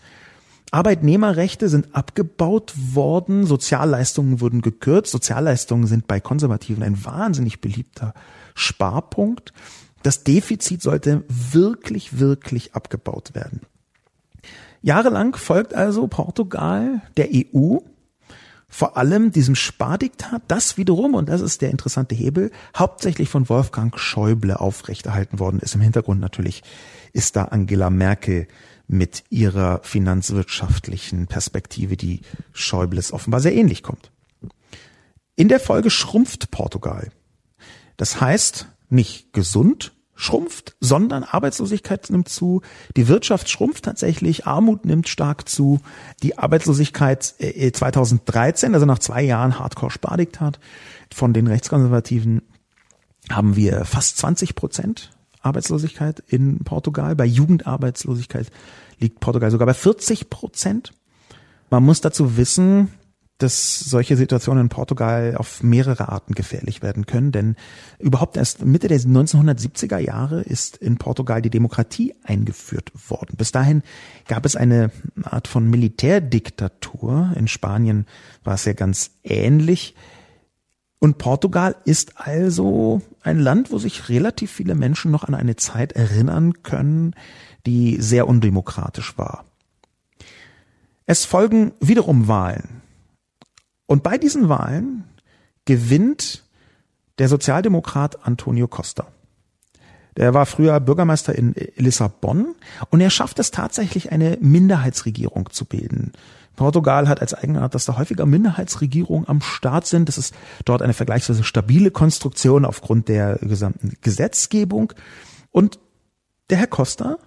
Arbeitnehmerrechte sind abgebaut worden, Sozialleistungen wurden gekürzt, Sozialleistungen sind bei Konservativen ein wahnsinnig beliebter Sparpunkt. Das Defizit sollte wirklich, wirklich abgebaut werden. Jahrelang folgt also Portugal der EU, vor allem diesem Spardiktat, das wiederum, und das ist der interessante Hebel, hauptsächlich von Wolfgang Schäuble aufrechterhalten worden ist. Im Hintergrund natürlich ist da Angela Merkel mit ihrer finanzwirtschaftlichen Perspektive, die Schäubles offenbar sehr ähnlich kommt. In der Folge schrumpft Portugal. Das heißt, nicht gesund, schrumpft, sondern Arbeitslosigkeit nimmt zu, die Wirtschaft schrumpft tatsächlich, Armut nimmt stark zu, die Arbeitslosigkeit 2013, äh, also nach zwei Jahren Hardcore-Spardiktat von den Rechtskonservativen, haben wir fast 20 Prozent Arbeitslosigkeit in Portugal. Bei Jugendarbeitslosigkeit liegt Portugal sogar bei 40 Prozent. Man muss dazu wissen, dass solche Situationen in Portugal auf mehrere Arten gefährlich werden können, denn überhaupt erst Mitte der 1970er Jahre ist in Portugal die Demokratie eingeführt worden. Bis dahin gab es eine Art von Militärdiktatur. In Spanien war es ja ganz ähnlich. Und Portugal ist also ein Land, wo sich relativ viele Menschen noch an eine Zeit erinnern können, die sehr undemokratisch war. Es folgen wiederum Wahlen und bei diesen Wahlen gewinnt der Sozialdemokrat Antonio Costa. Der war früher Bürgermeister in Lissabon und er schafft es tatsächlich, eine Minderheitsregierung zu bilden. Portugal hat als Eigenart, dass da häufiger Minderheitsregierungen am Start sind. Das ist dort eine vergleichsweise stabile Konstruktion aufgrund der gesamten Gesetzgebung. Und der Herr Costa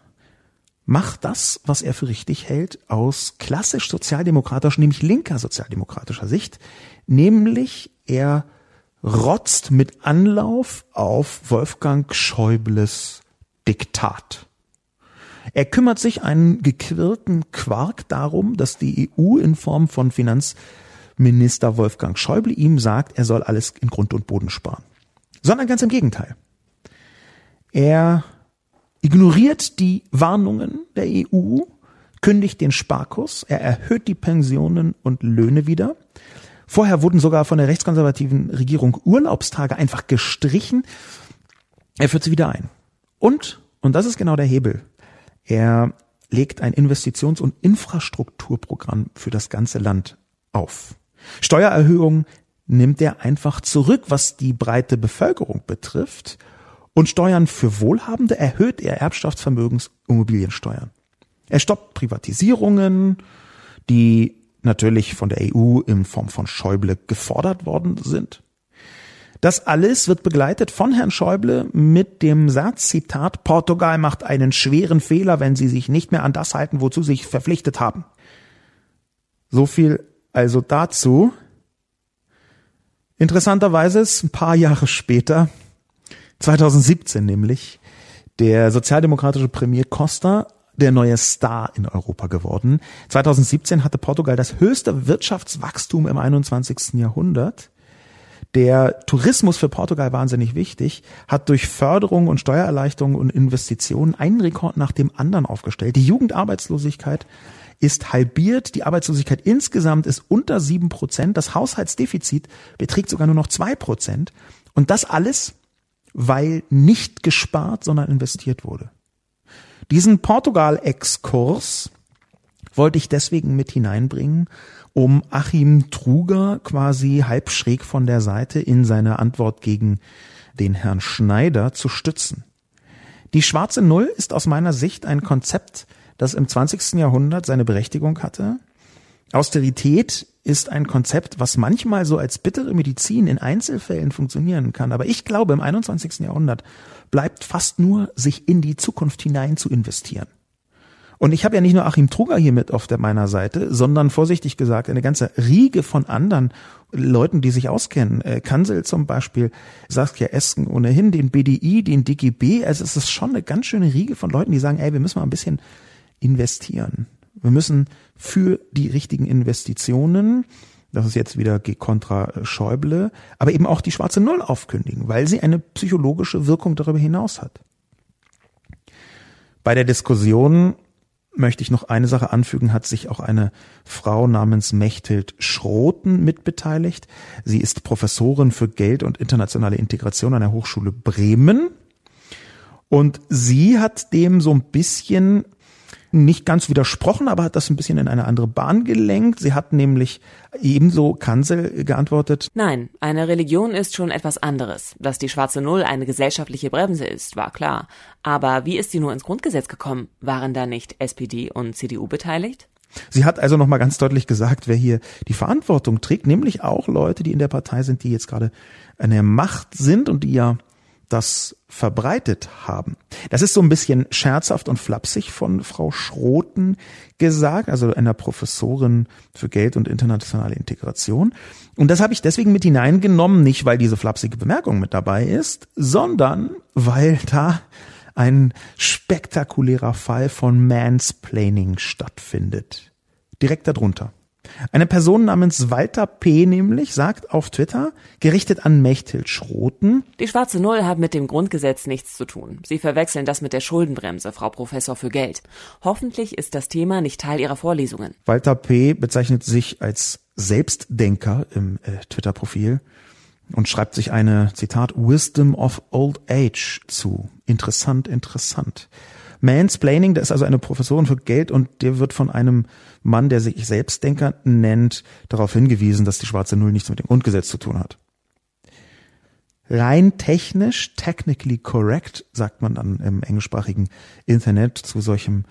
macht das, was er für richtig hält, aus klassisch sozialdemokratischer, nämlich linker sozialdemokratischer Sicht, nämlich er rotzt mit Anlauf auf Wolfgang Schäubles Diktat. Er kümmert sich einen gequirlten Quark darum, dass die EU in Form von Finanzminister Wolfgang Schäuble ihm sagt, er soll alles in Grund und Boden sparen. Sondern ganz im Gegenteil. Er ignoriert die Warnungen der EU, kündigt den Sparkurs, er erhöht die Pensionen und Löhne wieder. Vorher wurden sogar von der rechtskonservativen Regierung Urlaubstage einfach gestrichen. Er führt sie wieder ein. Und, und das ist genau der Hebel, er legt ein Investitions- und Infrastrukturprogramm für das ganze Land auf. Steuererhöhungen nimmt er einfach zurück, was die breite Bevölkerung betrifft und Steuern für Wohlhabende erhöht er Erbschaftsvermögens Immobiliensteuern. Er stoppt Privatisierungen, die natürlich von der EU in Form von Schäuble gefordert worden sind. Das alles wird begleitet von Herrn Schäuble mit dem Satz, Zitat, Portugal macht einen schweren Fehler, wenn sie sich nicht mehr an das halten, wozu sie sich verpflichtet haben. So viel also dazu. Interessanterweise ist ein paar Jahre später, 2017 nämlich, der sozialdemokratische Premier Costa der neue Star in Europa geworden. 2017 hatte Portugal das höchste Wirtschaftswachstum im 21. Jahrhundert. Der Tourismus für Portugal wahnsinnig wichtig, hat durch Förderung und Steuererleichterungen und Investitionen einen Rekord nach dem anderen aufgestellt. Die Jugendarbeitslosigkeit ist halbiert, die Arbeitslosigkeit insgesamt ist unter sieben Prozent, das Haushaltsdefizit beträgt sogar nur noch zwei Prozent. Und das alles weil nicht gespart, sondern investiert wurde. Diesen Portugal-Exkurs wollte ich deswegen mit hineinbringen, um Achim Truger quasi halb schräg von der Seite in seiner Antwort gegen den Herrn Schneider zu stützen. Die schwarze Null ist aus meiner Sicht ein Konzept, das im 20. Jahrhundert seine Berechtigung hatte. Austerität ist ein Konzept, was manchmal so als bittere Medizin in Einzelfällen funktionieren kann. Aber ich glaube, im 21. Jahrhundert bleibt fast nur, sich in die Zukunft hinein zu investieren. Und ich habe ja nicht nur Achim Truger hier mit auf der meiner Seite, sondern vorsichtig gesagt eine ganze Riege von anderen Leuten, die sich auskennen. Äh, Kansel zum Beispiel, Saskia Esken ohnehin, den BDI, den DGB. Also es ist schon eine ganz schöne Riege von Leuten, die sagen, ey, wir müssen mal ein bisschen investieren. Wir müssen für die richtigen Investitionen, das ist jetzt wieder kontra Schäuble, aber eben auch die schwarze Null aufkündigen, weil sie eine psychologische Wirkung darüber hinaus hat. Bei der Diskussion möchte ich noch eine Sache anfügen, hat sich auch eine Frau namens Mechthild Schroten mitbeteiligt. Sie ist Professorin für Geld und internationale Integration an der Hochschule Bremen. Und sie hat dem so ein bisschen nicht ganz widersprochen, aber hat das ein bisschen in eine andere Bahn gelenkt. Sie hat nämlich ebenso Kansel geantwortet. Nein, eine Religion ist schon etwas anderes. Dass die schwarze Null eine gesellschaftliche Bremse ist, war klar. Aber wie ist sie nur ins Grundgesetz gekommen? Waren da nicht SPD und CDU beteiligt? Sie hat also nochmal ganz deutlich gesagt, wer hier die Verantwortung trägt, nämlich auch Leute, die in der Partei sind, die jetzt gerade an der Macht sind und die ja das verbreitet haben. Das ist so ein bisschen scherzhaft und flapsig von Frau Schroten gesagt, also einer Professorin für Geld und internationale Integration. Und das habe ich deswegen mit hineingenommen, nicht weil diese flapsige Bemerkung mit dabei ist, sondern weil da ein spektakulärer Fall von Mansplaining stattfindet. Direkt darunter. Eine Person namens Walter P. nämlich sagt auf Twitter, gerichtet an Mechthild Schroten, Die schwarze Null hat mit dem Grundgesetz nichts zu tun. Sie verwechseln das mit der Schuldenbremse, Frau Professor für Geld. Hoffentlich ist das Thema nicht Teil Ihrer Vorlesungen. Walter P. bezeichnet sich als Selbstdenker im äh, Twitter-Profil und schreibt sich eine, Zitat, Wisdom of Old Age zu. Interessant, interessant. Mansplaining, da ist also eine Professorin für Geld und der wird von einem Mann, der sich Selbstdenker nennt, darauf hingewiesen, dass die schwarze Null nichts mit dem Grundgesetz zu tun hat. Rein technisch, technically correct, sagt man dann im englischsprachigen Internet zu solchem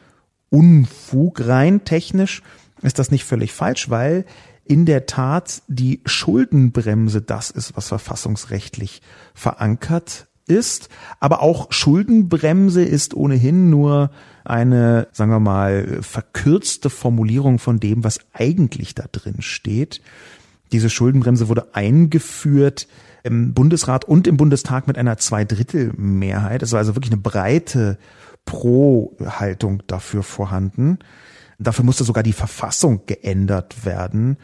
Unfug. Rein technisch ist das nicht völlig falsch, weil in der Tat die Schuldenbremse das ist, was verfassungsrechtlich verankert ist. Aber auch Schuldenbremse ist ohnehin nur eine, sagen wir mal, verkürzte Formulierung von dem, was eigentlich da drin steht. Diese Schuldenbremse wurde eingeführt im Bundesrat und im Bundestag mit einer Zweidrittelmehrheit. Es war also wirklich eine breite Pro-Haltung dafür vorhanden. Dafür musste sogar die Verfassung geändert werden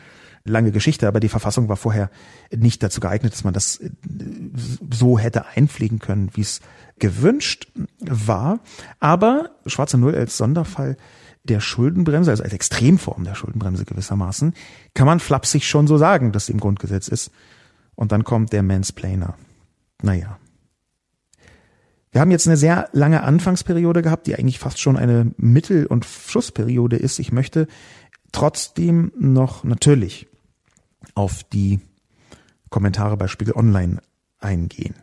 lange Geschichte, aber die Verfassung war vorher nicht dazu geeignet, dass man das äh, so hätte einfliegen können, wie es gewünscht war. Aber Schwarze Null als Sonderfall der Schuldenbremse, also als Extremform der Schuldenbremse gewissermaßen, kann man flapsig schon so sagen, dass sie im Grundgesetz ist. Und dann kommt der Mansplainer. Naja. Wir haben jetzt eine sehr lange Anfangsperiode gehabt, die eigentlich fast schon eine Mittel- und Schlussperiode ist. Ich möchte trotzdem noch natürlich auf die Kommentare bei Spiegel Online eingehen.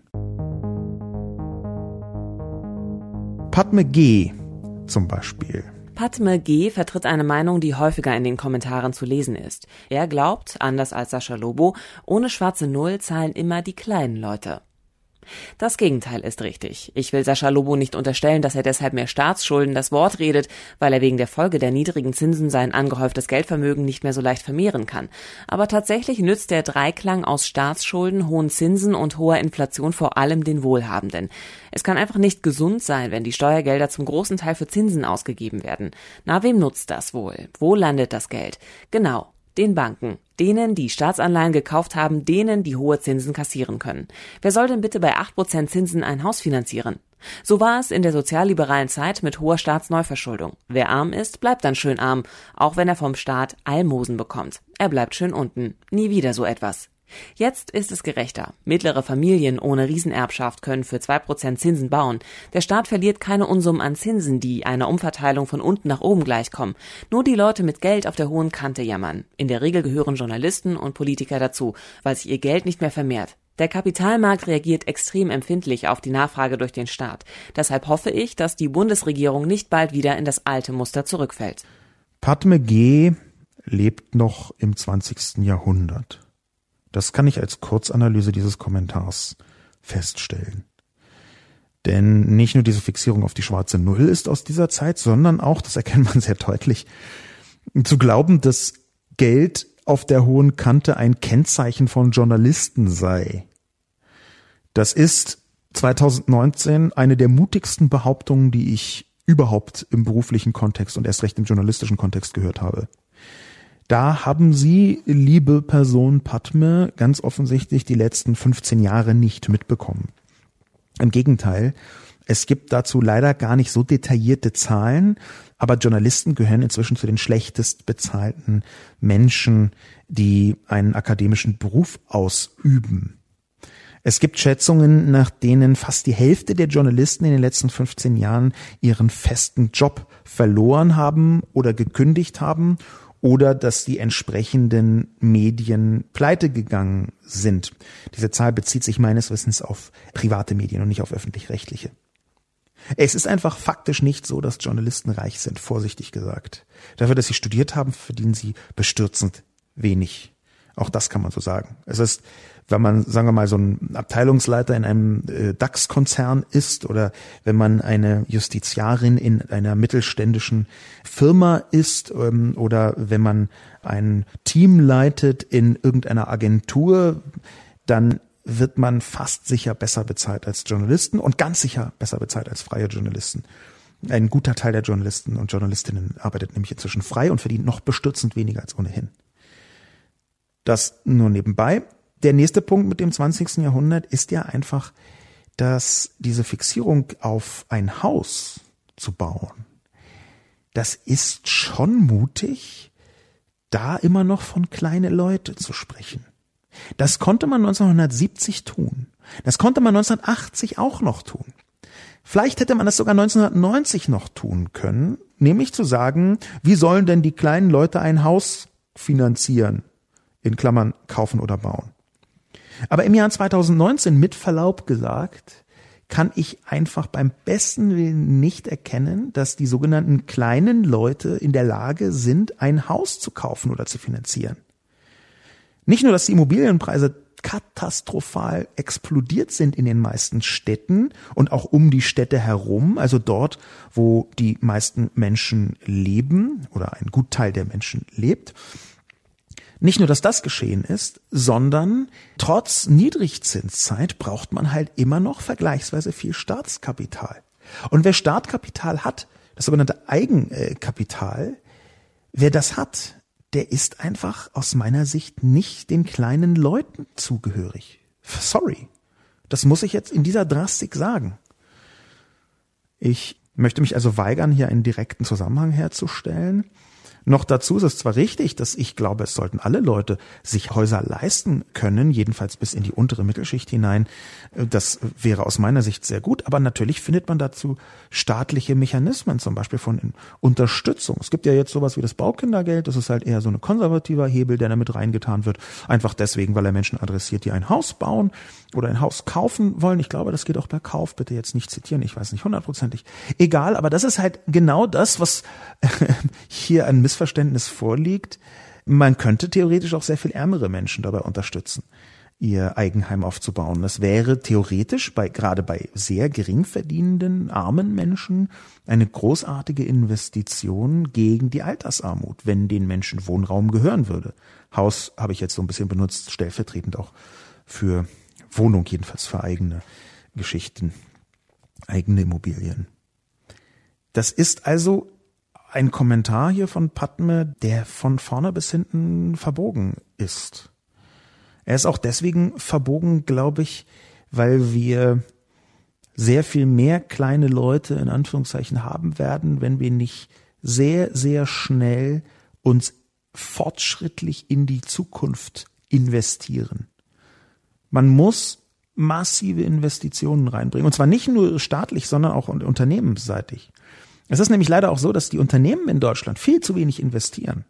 Padme G zum Beispiel. Padme G. vertritt eine Meinung, die häufiger in den Kommentaren zu lesen ist. Er glaubt, anders als Sascha Lobo, ohne schwarze Null zahlen immer die kleinen Leute. Das Gegenteil ist richtig. Ich will Sascha Lobo nicht unterstellen, dass er deshalb mehr Staatsschulden das Wort redet, weil er wegen der Folge der niedrigen Zinsen sein angehäuftes Geldvermögen nicht mehr so leicht vermehren kann. Aber tatsächlich nützt der Dreiklang aus Staatsschulden, hohen Zinsen und hoher Inflation vor allem den Wohlhabenden. Es kann einfach nicht gesund sein, wenn die Steuergelder zum großen Teil für Zinsen ausgegeben werden. Na, wem nutzt das wohl? Wo landet das Geld? Genau, den Banken, denen, die Staatsanleihen gekauft haben, denen, die hohe Zinsen kassieren können. Wer soll denn bitte bei 8% Zinsen ein Haus finanzieren? So war es in der sozialliberalen Zeit mit hoher Staatsneuverschuldung. Wer arm ist, bleibt dann schön arm, auch wenn er vom Staat Almosen bekommt. Er bleibt schön unten. Nie wieder so etwas. Jetzt ist es gerechter. Mittlere Familien ohne Riesenerbschaft können für zwei Prozent Zinsen bauen. Der Staat verliert keine Unsummen an Zinsen, die einer Umverteilung von unten nach oben gleichkommen. Nur die Leute mit Geld auf der hohen Kante jammern. In der Regel gehören Journalisten und Politiker dazu, weil sich ihr Geld nicht mehr vermehrt. Der Kapitalmarkt reagiert extrem empfindlich auf die Nachfrage durch den Staat. Deshalb hoffe ich, dass die Bundesregierung nicht bald wieder in das alte Muster zurückfällt. Padme G. lebt noch im 20. Jahrhundert. Das kann ich als Kurzanalyse dieses Kommentars feststellen. Denn nicht nur diese Fixierung auf die schwarze Null ist aus dieser Zeit, sondern auch, das erkennt man sehr deutlich, zu glauben, dass Geld auf der hohen Kante ein Kennzeichen von Journalisten sei. Das ist 2019 eine der mutigsten Behauptungen, die ich überhaupt im beruflichen Kontext und erst recht im journalistischen Kontext gehört habe. Da haben Sie, liebe Person Padme, ganz offensichtlich die letzten 15 Jahre nicht mitbekommen. Im Gegenteil, es gibt dazu leider gar nicht so detaillierte Zahlen, aber Journalisten gehören inzwischen zu den schlechtest bezahlten Menschen, die einen akademischen Beruf ausüben. Es gibt Schätzungen, nach denen fast die Hälfte der Journalisten in den letzten 15 Jahren ihren festen Job verloren haben oder gekündigt haben oder dass die entsprechenden Medien pleite gegangen sind. Diese Zahl bezieht sich meines Wissens auf private Medien und nicht auf öffentlich-rechtliche. Es ist einfach faktisch nicht so, dass Journalisten reich sind, vorsichtig gesagt. Dafür, dass sie studiert haben, verdienen sie bestürzend wenig. Auch das kann man so sagen. Es ist wenn man, sagen wir mal, so ein Abteilungsleiter in einem äh, DAX-Konzern ist oder wenn man eine Justiziarin in einer mittelständischen Firma ist ähm, oder wenn man ein Team leitet in irgendeiner Agentur, dann wird man fast sicher besser bezahlt als Journalisten und ganz sicher besser bezahlt als freie Journalisten. Ein guter Teil der Journalisten und Journalistinnen arbeitet nämlich inzwischen frei und verdient noch bestürzend weniger als ohnehin. Das nur nebenbei der nächste Punkt mit dem 20. Jahrhundert ist ja einfach, dass diese Fixierung auf ein Haus zu bauen, das ist schon mutig, da immer noch von kleine Leute zu sprechen. Das konnte man 1970 tun. Das konnte man 1980 auch noch tun. Vielleicht hätte man das sogar 1990 noch tun können, nämlich zu sagen, wie sollen denn die kleinen Leute ein Haus finanzieren? In Klammern kaufen oder bauen. Aber im Jahr 2019, mit Verlaub gesagt, kann ich einfach beim besten Willen nicht erkennen, dass die sogenannten kleinen Leute in der Lage sind, ein Haus zu kaufen oder zu finanzieren. Nicht nur, dass die Immobilienpreise katastrophal explodiert sind in den meisten Städten und auch um die Städte herum, also dort, wo die meisten Menschen leben oder ein Gutteil der Menschen lebt, nicht nur, dass das geschehen ist, sondern trotz Niedrigzinszeit braucht man halt immer noch vergleichsweise viel Staatskapital. Und wer Startkapital hat, das sogenannte Eigenkapital, wer das hat, der ist einfach aus meiner Sicht nicht den kleinen Leuten zugehörig. Sorry. Das muss ich jetzt in dieser Drastik sagen. Ich möchte mich also weigern, hier einen direkten Zusammenhang herzustellen. Noch dazu ist es zwar richtig, dass ich glaube, es sollten alle Leute sich Häuser leisten können, jedenfalls bis in die untere Mittelschicht hinein. Das wäre aus meiner Sicht sehr gut, aber natürlich findet man dazu staatliche Mechanismen, zum Beispiel von Unterstützung. Es gibt ja jetzt sowas wie das Baukindergeld, das ist halt eher so ein konservativer Hebel, der damit reingetan wird, einfach deswegen, weil er Menschen adressiert, die ein Haus bauen oder ein Haus kaufen wollen. Ich glaube, das geht auch per Kauf, bitte jetzt nicht zitieren, ich weiß nicht hundertprozentig. Egal, aber das ist halt genau das, was [laughs] hier ein Missverständnis vorliegt. Man könnte theoretisch auch sehr viel ärmere Menschen dabei unterstützen ihr Eigenheim aufzubauen. Das wäre theoretisch bei, gerade bei sehr gering verdienenden, armen Menschen eine großartige Investition gegen die Altersarmut, wenn den Menschen Wohnraum gehören würde. Haus habe ich jetzt so ein bisschen benutzt, stellvertretend auch für Wohnung, jedenfalls für eigene Geschichten, eigene Immobilien. Das ist also ein Kommentar hier von Padme, der von vorne bis hinten verbogen ist. Er ist auch deswegen verbogen, glaube ich, weil wir sehr viel mehr kleine Leute in Anführungszeichen haben werden, wenn wir nicht sehr, sehr schnell uns fortschrittlich in die Zukunft investieren. Man muss massive Investitionen reinbringen. Und zwar nicht nur staatlich, sondern auch unternehmensseitig. Es ist nämlich leider auch so, dass die Unternehmen in Deutschland viel zu wenig investieren.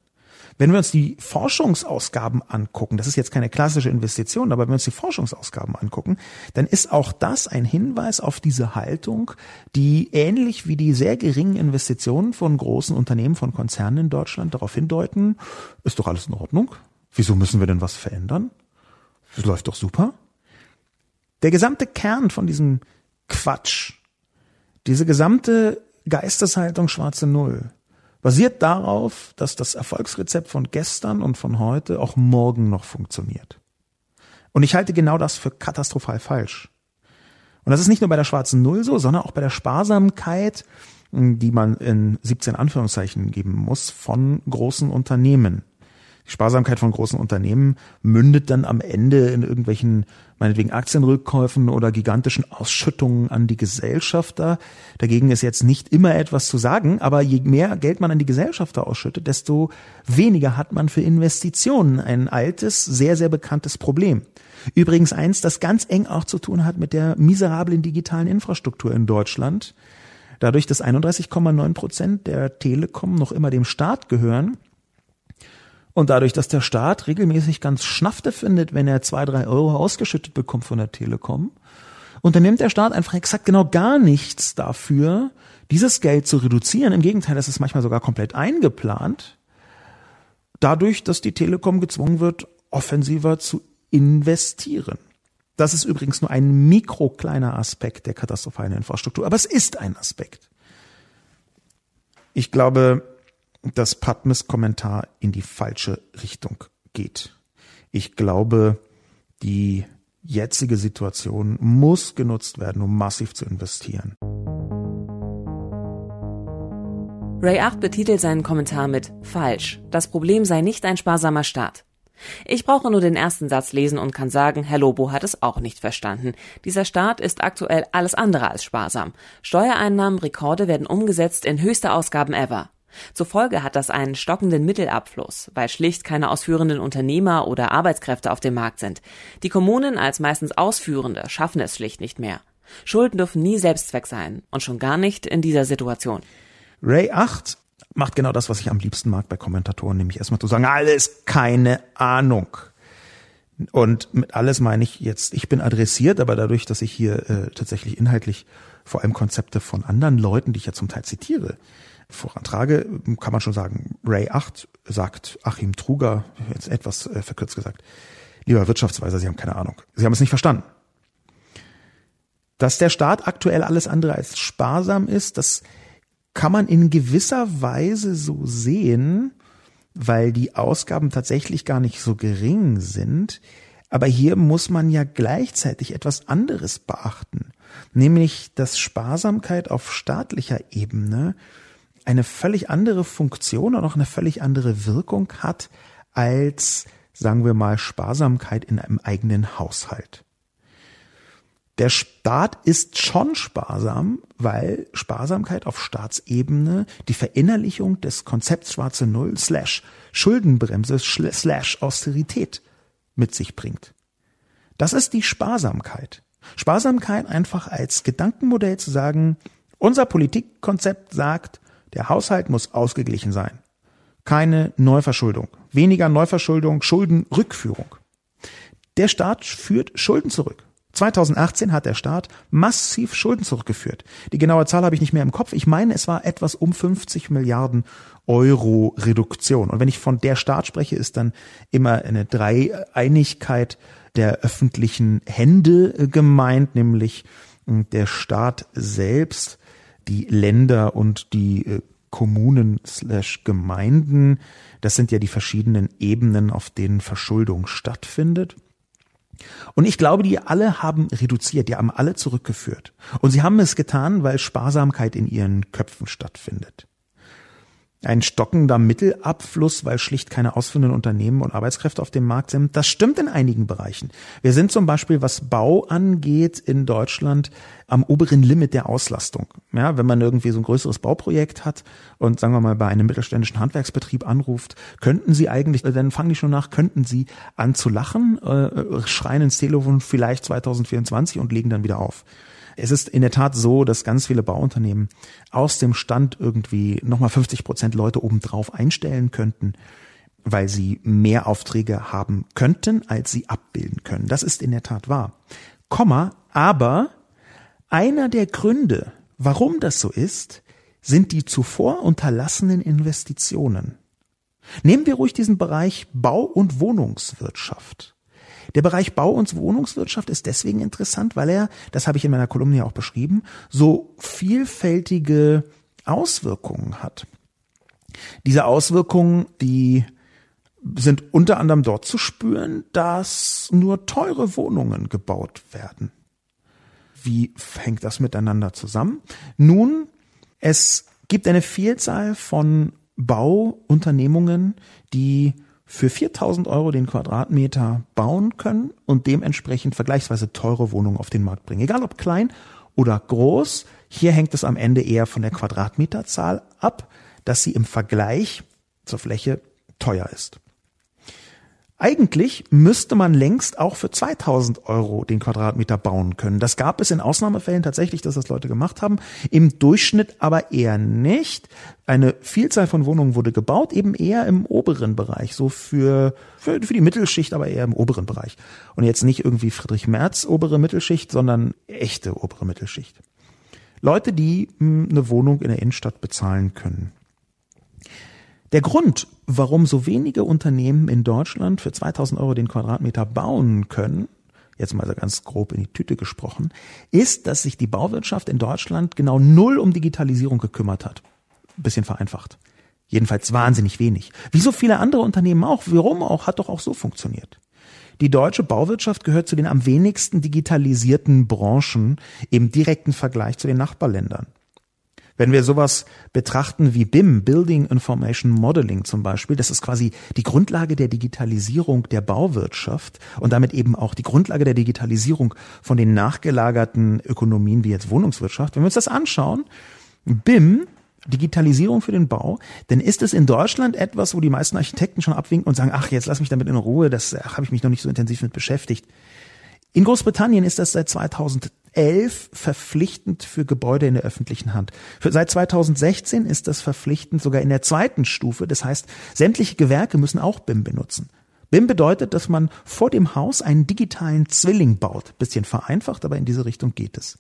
Wenn wir uns die Forschungsausgaben angucken, das ist jetzt keine klassische Investition, aber wenn wir uns die Forschungsausgaben angucken, dann ist auch das ein Hinweis auf diese Haltung, die ähnlich wie die sehr geringen Investitionen von großen Unternehmen, von Konzernen in Deutschland darauf hindeuten, ist doch alles in Ordnung. Wieso müssen wir denn was verändern? Das läuft doch super. Der gesamte Kern von diesem Quatsch, diese gesamte Geisteshaltung schwarze Null, basiert darauf, dass das Erfolgsrezept von gestern und von heute auch morgen noch funktioniert. Und ich halte genau das für katastrophal falsch. Und das ist nicht nur bei der schwarzen Null so, sondern auch bei der Sparsamkeit, die man in 17 Anführungszeichen geben muss, von großen Unternehmen. Die Sparsamkeit von großen Unternehmen mündet dann am Ende in irgendwelchen, meinetwegen Aktienrückkäufen oder gigantischen Ausschüttungen an die Gesellschafter. Dagegen ist jetzt nicht immer etwas zu sagen, aber je mehr Geld man an die Gesellschafter ausschüttet, desto weniger hat man für Investitionen. Ein altes, sehr, sehr bekanntes Problem. Übrigens eins, das ganz eng auch zu tun hat mit der miserablen digitalen Infrastruktur in Deutschland. Dadurch, dass 31,9 Prozent der Telekom noch immer dem Staat gehören, und dadurch, dass der Staat regelmäßig ganz Schnafte findet, wenn er zwei, drei Euro ausgeschüttet bekommt von der Telekom, unternimmt der Staat einfach exakt genau gar nichts dafür, dieses Geld zu reduzieren. Im Gegenteil, das ist manchmal sogar komplett eingeplant. Dadurch, dass die Telekom gezwungen wird, offensiver zu investieren. Das ist übrigens nur ein mikrokleiner Aspekt der katastrophalen Infrastruktur, aber es ist ein Aspekt. Ich glaube, dass Padmes Kommentar in die falsche Richtung geht. Ich glaube, die jetzige Situation muss genutzt werden, um massiv zu investieren. Ray 8 betitelt seinen Kommentar mit falsch. Das Problem sei nicht ein sparsamer Staat. Ich brauche nur den ersten Satz lesen und kann sagen, Herr Lobo hat es auch nicht verstanden. Dieser Staat ist aktuell alles andere als sparsam. Steuereinnahmen, Rekorde werden umgesetzt in höchste Ausgaben ever. Zur Folge hat das einen stockenden Mittelabfluss, weil schlicht keine ausführenden Unternehmer oder Arbeitskräfte auf dem Markt sind. Die Kommunen als meistens Ausführende schaffen es schlicht nicht mehr. Schulden dürfen nie Selbstzweck sein und schon gar nicht in dieser Situation. Ray 8 macht genau das, was ich am liebsten mag bei Kommentatoren, nämlich erstmal zu sagen, alles keine Ahnung. Und mit alles meine ich jetzt, ich bin adressiert, aber dadurch, dass ich hier äh, tatsächlich inhaltlich vor allem Konzepte von anderen Leuten, die ich ja zum Teil zitiere, vorantrage, kann man schon sagen, Ray 8 sagt Achim Truger, jetzt etwas äh, verkürzt gesagt, lieber Wirtschaftsweiser, Sie haben keine Ahnung. Sie haben es nicht verstanden. Dass der Staat aktuell alles andere als sparsam ist, das kann man in gewisser Weise so sehen, weil die Ausgaben tatsächlich gar nicht so gering sind. Aber hier muss man ja gleichzeitig etwas anderes beachten, nämlich dass Sparsamkeit auf staatlicher Ebene eine völlig andere Funktion und auch eine völlig andere Wirkung hat als, sagen wir mal, Sparsamkeit in einem eigenen Haushalt. Der Staat ist schon sparsam, weil Sparsamkeit auf Staatsebene die Verinnerlichung des Konzepts schwarze Null slash Schuldenbremse slash Austerität mit sich bringt. Das ist die Sparsamkeit. Sparsamkeit einfach als Gedankenmodell zu sagen, unser Politikkonzept sagt, der Haushalt muss ausgeglichen sein. Keine Neuverschuldung. Weniger Neuverschuldung, Schuldenrückführung. Der Staat führt Schulden zurück. 2018 hat der Staat massiv Schulden zurückgeführt. Die genaue Zahl habe ich nicht mehr im Kopf. Ich meine, es war etwas um 50 Milliarden Euro Reduktion. Und wenn ich von der Staat spreche, ist dann immer eine Dreieinigkeit der öffentlichen Hände gemeint, nämlich hm, der Staat selbst, die Länder und die äh, Kommunen slash Gemeinden. Das sind ja die verschiedenen Ebenen, auf denen Verschuldung stattfindet. Und ich glaube, die alle haben reduziert, die haben alle zurückgeführt. Und sie haben es getan, weil Sparsamkeit in ihren Köpfen stattfindet. Ein stockender Mittelabfluss, weil schlicht keine ausführenden Unternehmen und Arbeitskräfte auf dem Markt sind. Das stimmt in einigen Bereichen. Wir sind zum Beispiel, was Bau angeht, in Deutschland am oberen Limit der Auslastung. Ja, wenn man irgendwie so ein größeres Bauprojekt hat und sagen wir mal bei einem mittelständischen Handwerksbetrieb anruft, könnten Sie eigentlich, äh, dann fangen die schon nach, könnten Sie an zu lachen, äh, schreien ins Telefon vielleicht 2024 und legen dann wieder auf. Es ist in der Tat so, dass ganz viele Bauunternehmen aus dem Stand irgendwie nochmal 50 Prozent Leute obendrauf einstellen könnten, weil sie mehr Aufträge haben könnten, als sie abbilden können. Das ist in der Tat wahr. Komma, aber einer der Gründe, warum das so ist, sind die zuvor unterlassenen Investitionen. Nehmen wir ruhig diesen Bereich Bau- und Wohnungswirtschaft. Der Bereich Bau- und Wohnungswirtschaft ist deswegen interessant, weil er, das habe ich in meiner Kolumne ja auch beschrieben, so vielfältige Auswirkungen hat. Diese Auswirkungen, die sind unter anderem dort zu spüren, dass nur teure Wohnungen gebaut werden. Wie hängt das miteinander zusammen? Nun, es gibt eine Vielzahl von Bauunternehmungen, die für 4000 Euro den Quadratmeter bauen können und dementsprechend vergleichsweise teure Wohnungen auf den Markt bringen. Egal ob klein oder groß, hier hängt es am Ende eher von der Quadratmeterzahl ab, dass sie im Vergleich zur Fläche teuer ist. Eigentlich müsste man längst auch für 2000 Euro den Quadratmeter bauen können. Das gab es in Ausnahmefällen tatsächlich, dass das Leute gemacht haben. Im Durchschnitt aber eher nicht. Eine Vielzahl von Wohnungen wurde gebaut, eben eher im oberen Bereich, so für, für, für die Mittelschicht, aber eher im oberen Bereich. Und jetzt nicht irgendwie Friedrich Merz obere Mittelschicht, sondern echte obere Mittelschicht. Leute, die hm, eine Wohnung in der Innenstadt bezahlen können. Der Grund, warum so wenige Unternehmen in Deutschland für 2000 Euro den Quadratmeter bauen können, jetzt mal so ganz grob in die Tüte gesprochen, ist, dass sich die Bauwirtschaft in Deutschland genau null um Digitalisierung gekümmert hat. bisschen vereinfacht. Jedenfalls wahnsinnig wenig. Wie so viele andere Unternehmen auch. Warum auch? Hat doch auch so funktioniert. Die deutsche Bauwirtschaft gehört zu den am wenigsten digitalisierten Branchen im direkten Vergleich zu den Nachbarländern. Wenn wir sowas betrachten wie BIM, Building Information Modeling zum Beispiel, das ist quasi die Grundlage der Digitalisierung der Bauwirtschaft und damit eben auch die Grundlage der Digitalisierung von den nachgelagerten Ökonomien wie jetzt Wohnungswirtschaft. Wenn wir uns das anschauen, BIM Digitalisierung für den Bau, dann ist es in Deutschland etwas, wo die meisten Architekten schon abwinken und sagen, ach, jetzt lass mich damit in Ruhe, das habe ich mich noch nicht so intensiv mit beschäftigt. In Großbritannien ist das seit 2011 verpflichtend für Gebäude in der öffentlichen Hand. Für, seit 2016 ist das verpflichtend sogar in der zweiten Stufe. Das heißt, sämtliche Gewerke müssen auch BIM benutzen. BIM bedeutet, dass man vor dem Haus einen digitalen Zwilling baut. Bisschen vereinfacht, aber in diese Richtung geht es.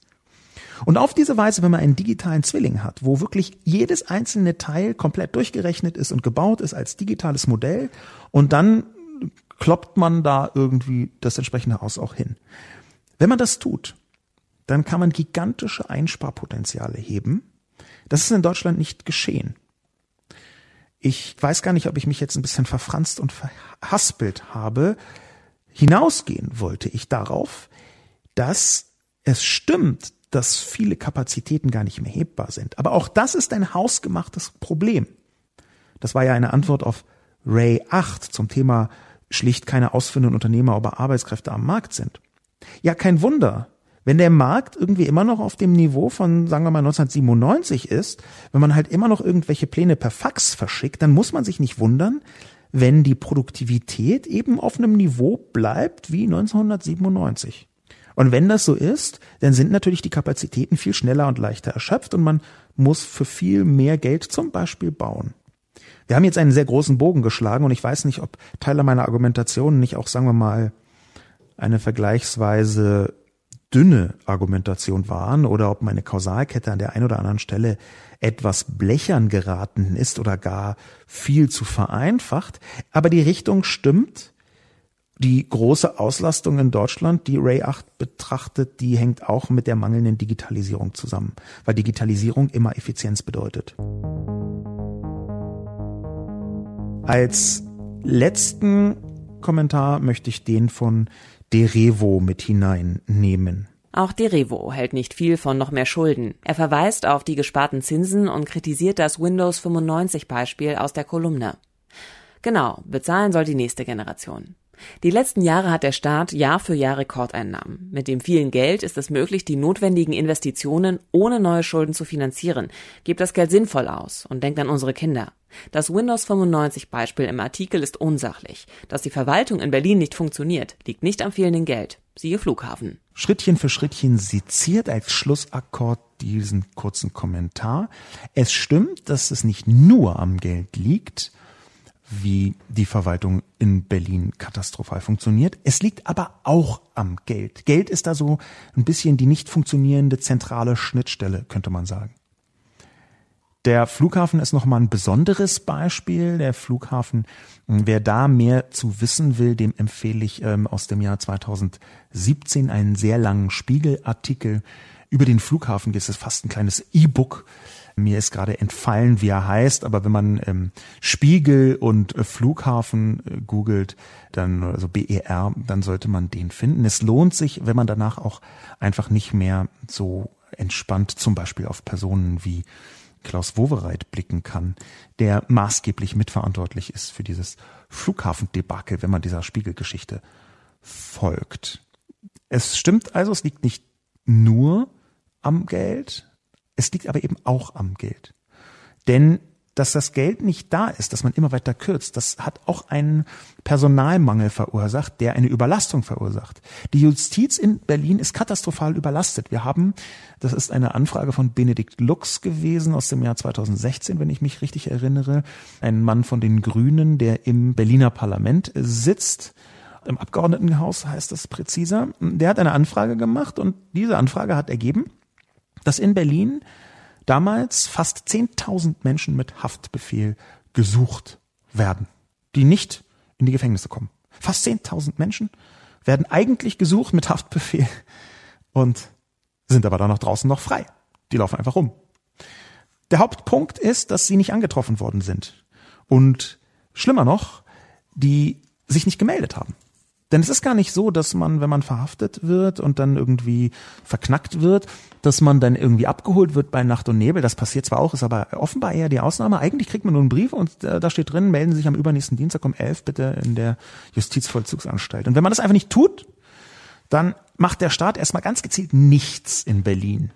Und auf diese Weise, wenn man einen digitalen Zwilling hat, wo wirklich jedes einzelne Teil komplett durchgerechnet ist und gebaut ist als digitales Modell und dann kloppt man da irgendwie das entsprechende Haus auch hin. Wenn man das tut, dann kann man gigantische Einsparpotenziale heben. Das ist in Deutschland nicht geschehen. Ich weiß gar nicht, ob ich mich jetzt ein bisschen verfranst und verhaspelt habe. Hinausgehen wollte ich darauf, dass es stimmt, dass viele Kapazitäten gar nicht mehr hebbar sind. Aber auch das ist ein hausgemachtes Problem. Das war ja eine Antwort auf Ray 8 zum Thema schlicht keine ausführenden Unternehmer oder Arbeitskräfte am Markt sind. Ja, kein Wunder, Wenn der Markt irgendwie immer noch auf dem Niveau von, sagen wir mal, 1997 ist, wenn man halt immer noch irgendwelche Pläne per Fax verschickt, dann muss man sich nicht wundern, wenn die Produktivität eben auf einem Niveau bleibt wie 1997. Und wenn das so ist, dann sind natürlich die Kapazitäten viel schneller und leichter erschöpft und man muss für viel mehr Geld zum Beispiel bauen. Wir haben jetzt einen sehr großen Bogen geschlagen und ich weiß nicht, ob Teile meiner Argumentation nicht auch, sagen wir mal, eine vergleichsweise dünne Argumentation waren oder ob meine Kausalkette an der einen oder anderen Stelle etwas blechern geraten ist oder gar viel zu vereinfacht. Aber die Richtung stimmt. Die große Auslastung in Deutschland, die Ray 8 betrachtet, die hängt auch mit der mangelnden Digitalisierung zusammen, weil Digitalisierung immer Effizienz bedeutet. Als letzten Kommentar möchte ich den von Derevo mit hineinnehmen. Auch Derevo hält nicht viel von noch mehr Schulden. Er verweist auf die gesparten Zinsen und kritisiert das Windows 95 Beispiel aus der Kolumne. Genau, bezahlen soll die nächste Generation. Die letzten Jahre hat der Staat Jahr für Jahr Rekordeinnahmen. Mit dem vielen Geld ist es möglich, die notwendigen Investitionen ohne neue Schulden zu finanzieren. Gebt das Geld sinnvoll aus und denkt an unsere Kinder. Das Windows 95 Beispiel im Artikel ist unsachlich. Dass die Verwaltung in Berlin nicht funktioniert, liegt nicht am fehlenden Geld. Siehe Flughafen. Schrittchen für Schrittchen seziert als Schlussakkord diesen kurzen Kommentar. Es stimmt, dass es nicht nur am Geld liegt, wie die Verwaltung in Berlin katastrophal funktioniert. Es liegt aber auch am Geld. Geld ist da so ein bisschen die nicht funktionierende zentrale Schnittstelle, könnte man sagen. Der Flughafen ist nochmal ein besonderes Beispiel. Der Flughafen, wer da mehr zu wissen will, dem empfehle ich ähm, aus dem Jahr 2017 einen sehr langen Spiegelartikel über den Flughafen. Das ist fast ein kleines E-Book mir ist gerade entfallen, wie er heißt, aber wenn man ähm, Spiegel und äh, Flughafen äh, googelt, dann also BER, dann sollte man den finden. Es lohnt sich, wenn man danach auch einfach nicht mehr so entspannt zum Beispiel auf Personen wie Klaus Wowereit blicken kann, der maßgeblich mitverantwortlich ist für dieses Flughafendebakel, wenn man dieser Spiegelgeschichte folgt. Es stimmt also, es liegt nicht nur am Geld, es liegt aber eben auch am Geld. Denn dass das Geld nicht da ist, dass man immer weiter kürzt, das hat auch einen Personalmangel verursacht, der eine Überlastung verursacht. Die Justiz in Berlin ist katastrophal überlastet. Wir haben, das ist eine Anfrage von Benedikt Lux gewesen aus dem Jahr 2016, wenn ich mich richtig erinnere, ein Mann von den Grünen, der im Berliner Parlament sitzt. Im Abgeordnetenhaus heißt das präziser. Der hat eine Anfrage gemacht und diese Anfrage hat ergeben, dass in Berlin damals fast 10.000 Menschen mit Haftbefehl gesucht werden, die nicht in die Gefängnisse kommen. Fast 10.000 Menschen werden eigentlich gesucht mit Haftbefehl und sind aber dann noch draußen noch frei. Die laufen einfach rum. Der Hauptpunkt ist, dass sie nicht angetroffen worden sind. Und schlimmer noch, die sich nicht gemeldet haben. Denn es ist gar nicht so, dass man, wenn man verhaftet wird und dann irgendwie verknackt wird, dass man dann irgendwie abgeholt wird bei Nacht und Nebel. Das passiert zwar auch, ist aber offenbar eher die Ausnahme. Eigentlich kriegt man nur einen Brief und äh, da steht drin, melden Sie sich am übernächsten Dienstag um elf bitte in der Justizvollzugsanstalt. Und wenn man das einfach nicht tut, dann macht der Staat erstmal ganz gezielt nichts in Berlin.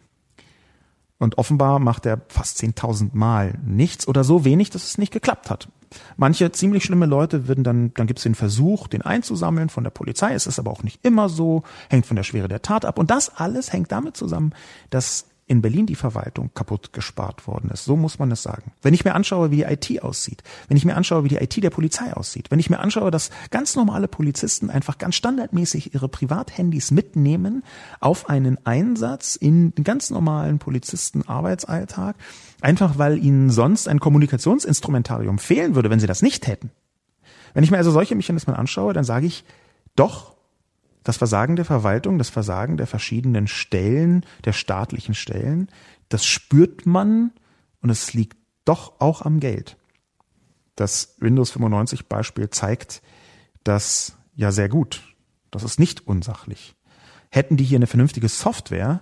Und offenbar macht er fast 10.000 Mal nichts oder so wenig, dass es nicht geklappt hat. Manche ziemlich schlimme Leute würden dann, dann gibt es den Versuch, den einzusammeln von der Polizei. Es ist aber auch nicht immer so, hängt von der Schwere der Tat ab. Und das alles hängt damit zusammen, dass in Berlin die Verwaltung kaputt gespart worden ist. So muss man es sagen. Wenn ich mir anschaue, wie die IT aussieht, wenn ich mir anschaue, wie die IT der Polizei aussieht, wenn ich mir anschaue, dass ganz normale Polizisten einfach ganz standardmäßig ihre Privathandys mitnehmen auf einen Einsatz in den ganz normalen Polizisten-Arbeitsalltag, einfach weil ihnen sonst ein Kommunikationsinstrumentarium fehlen würde, wenn sie das nicht hätten. Wenn ich mir also solche Mechanismen anschaue, dann sage ich, doch, das Versagen der Verwaltung, das Versagen der verschiedenen Stellen, der staatlichen Stellen, das spürt man und es liegt doch auch am Geld. Das Windows 95 Beispiel zeigt das ja sehr gut. Das ist nicht unsachlich. Hätten die hier eine vernünftige Software,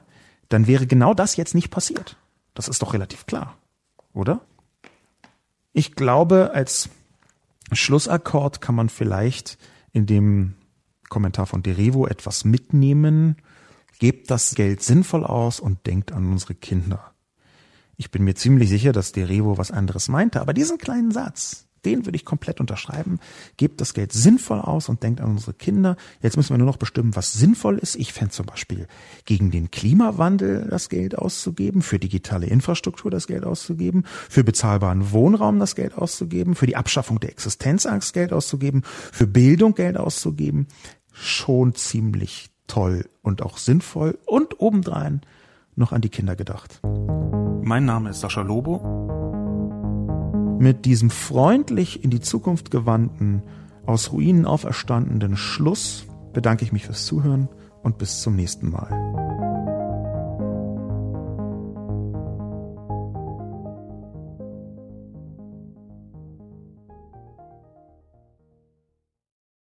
dann wäre genau das jetzt nicht passiert. Das ist doch relativ klar, oder? Ich glaube, als Schlussakkord kann man vielleicht in dem Kommentar von Derevo etwas mitnehmen. Gebt das Geld sinnvoll aus und denkt an unsere Kinder. Ich bin mir ziemlich sicher, dass der Revo was anderes meinte, aber diesen kleinen Satz, den würde ich komplett unterschreiben. Gebt das Geld sinnvoll aus und denkt an unsere Kinder. Jetzt müssen wir nur noch bestimmen, was sinnvoll ist. Ich fände zum Beispiel gegen den Klimawandel das Geld auszugeben, für digitale Infrastruktur das Geld auszugeben, für bezahlbaren Wohnraum das Geld auszugeben, für die Abschaffung der Existenzangst Geld auszugeben, für Bildung Geld auszugeben. Schon ziemlich toll und auch sinnvoll und obendrein noch an die Kinder gedacht. Mein Name ist Sascha Lobo mit diesem freundlich in die Zukunft gewandten, aus Ruinen auferstandenen Schluss bedanke ich mich fürs Zuhören und bis zum nächsten Mal.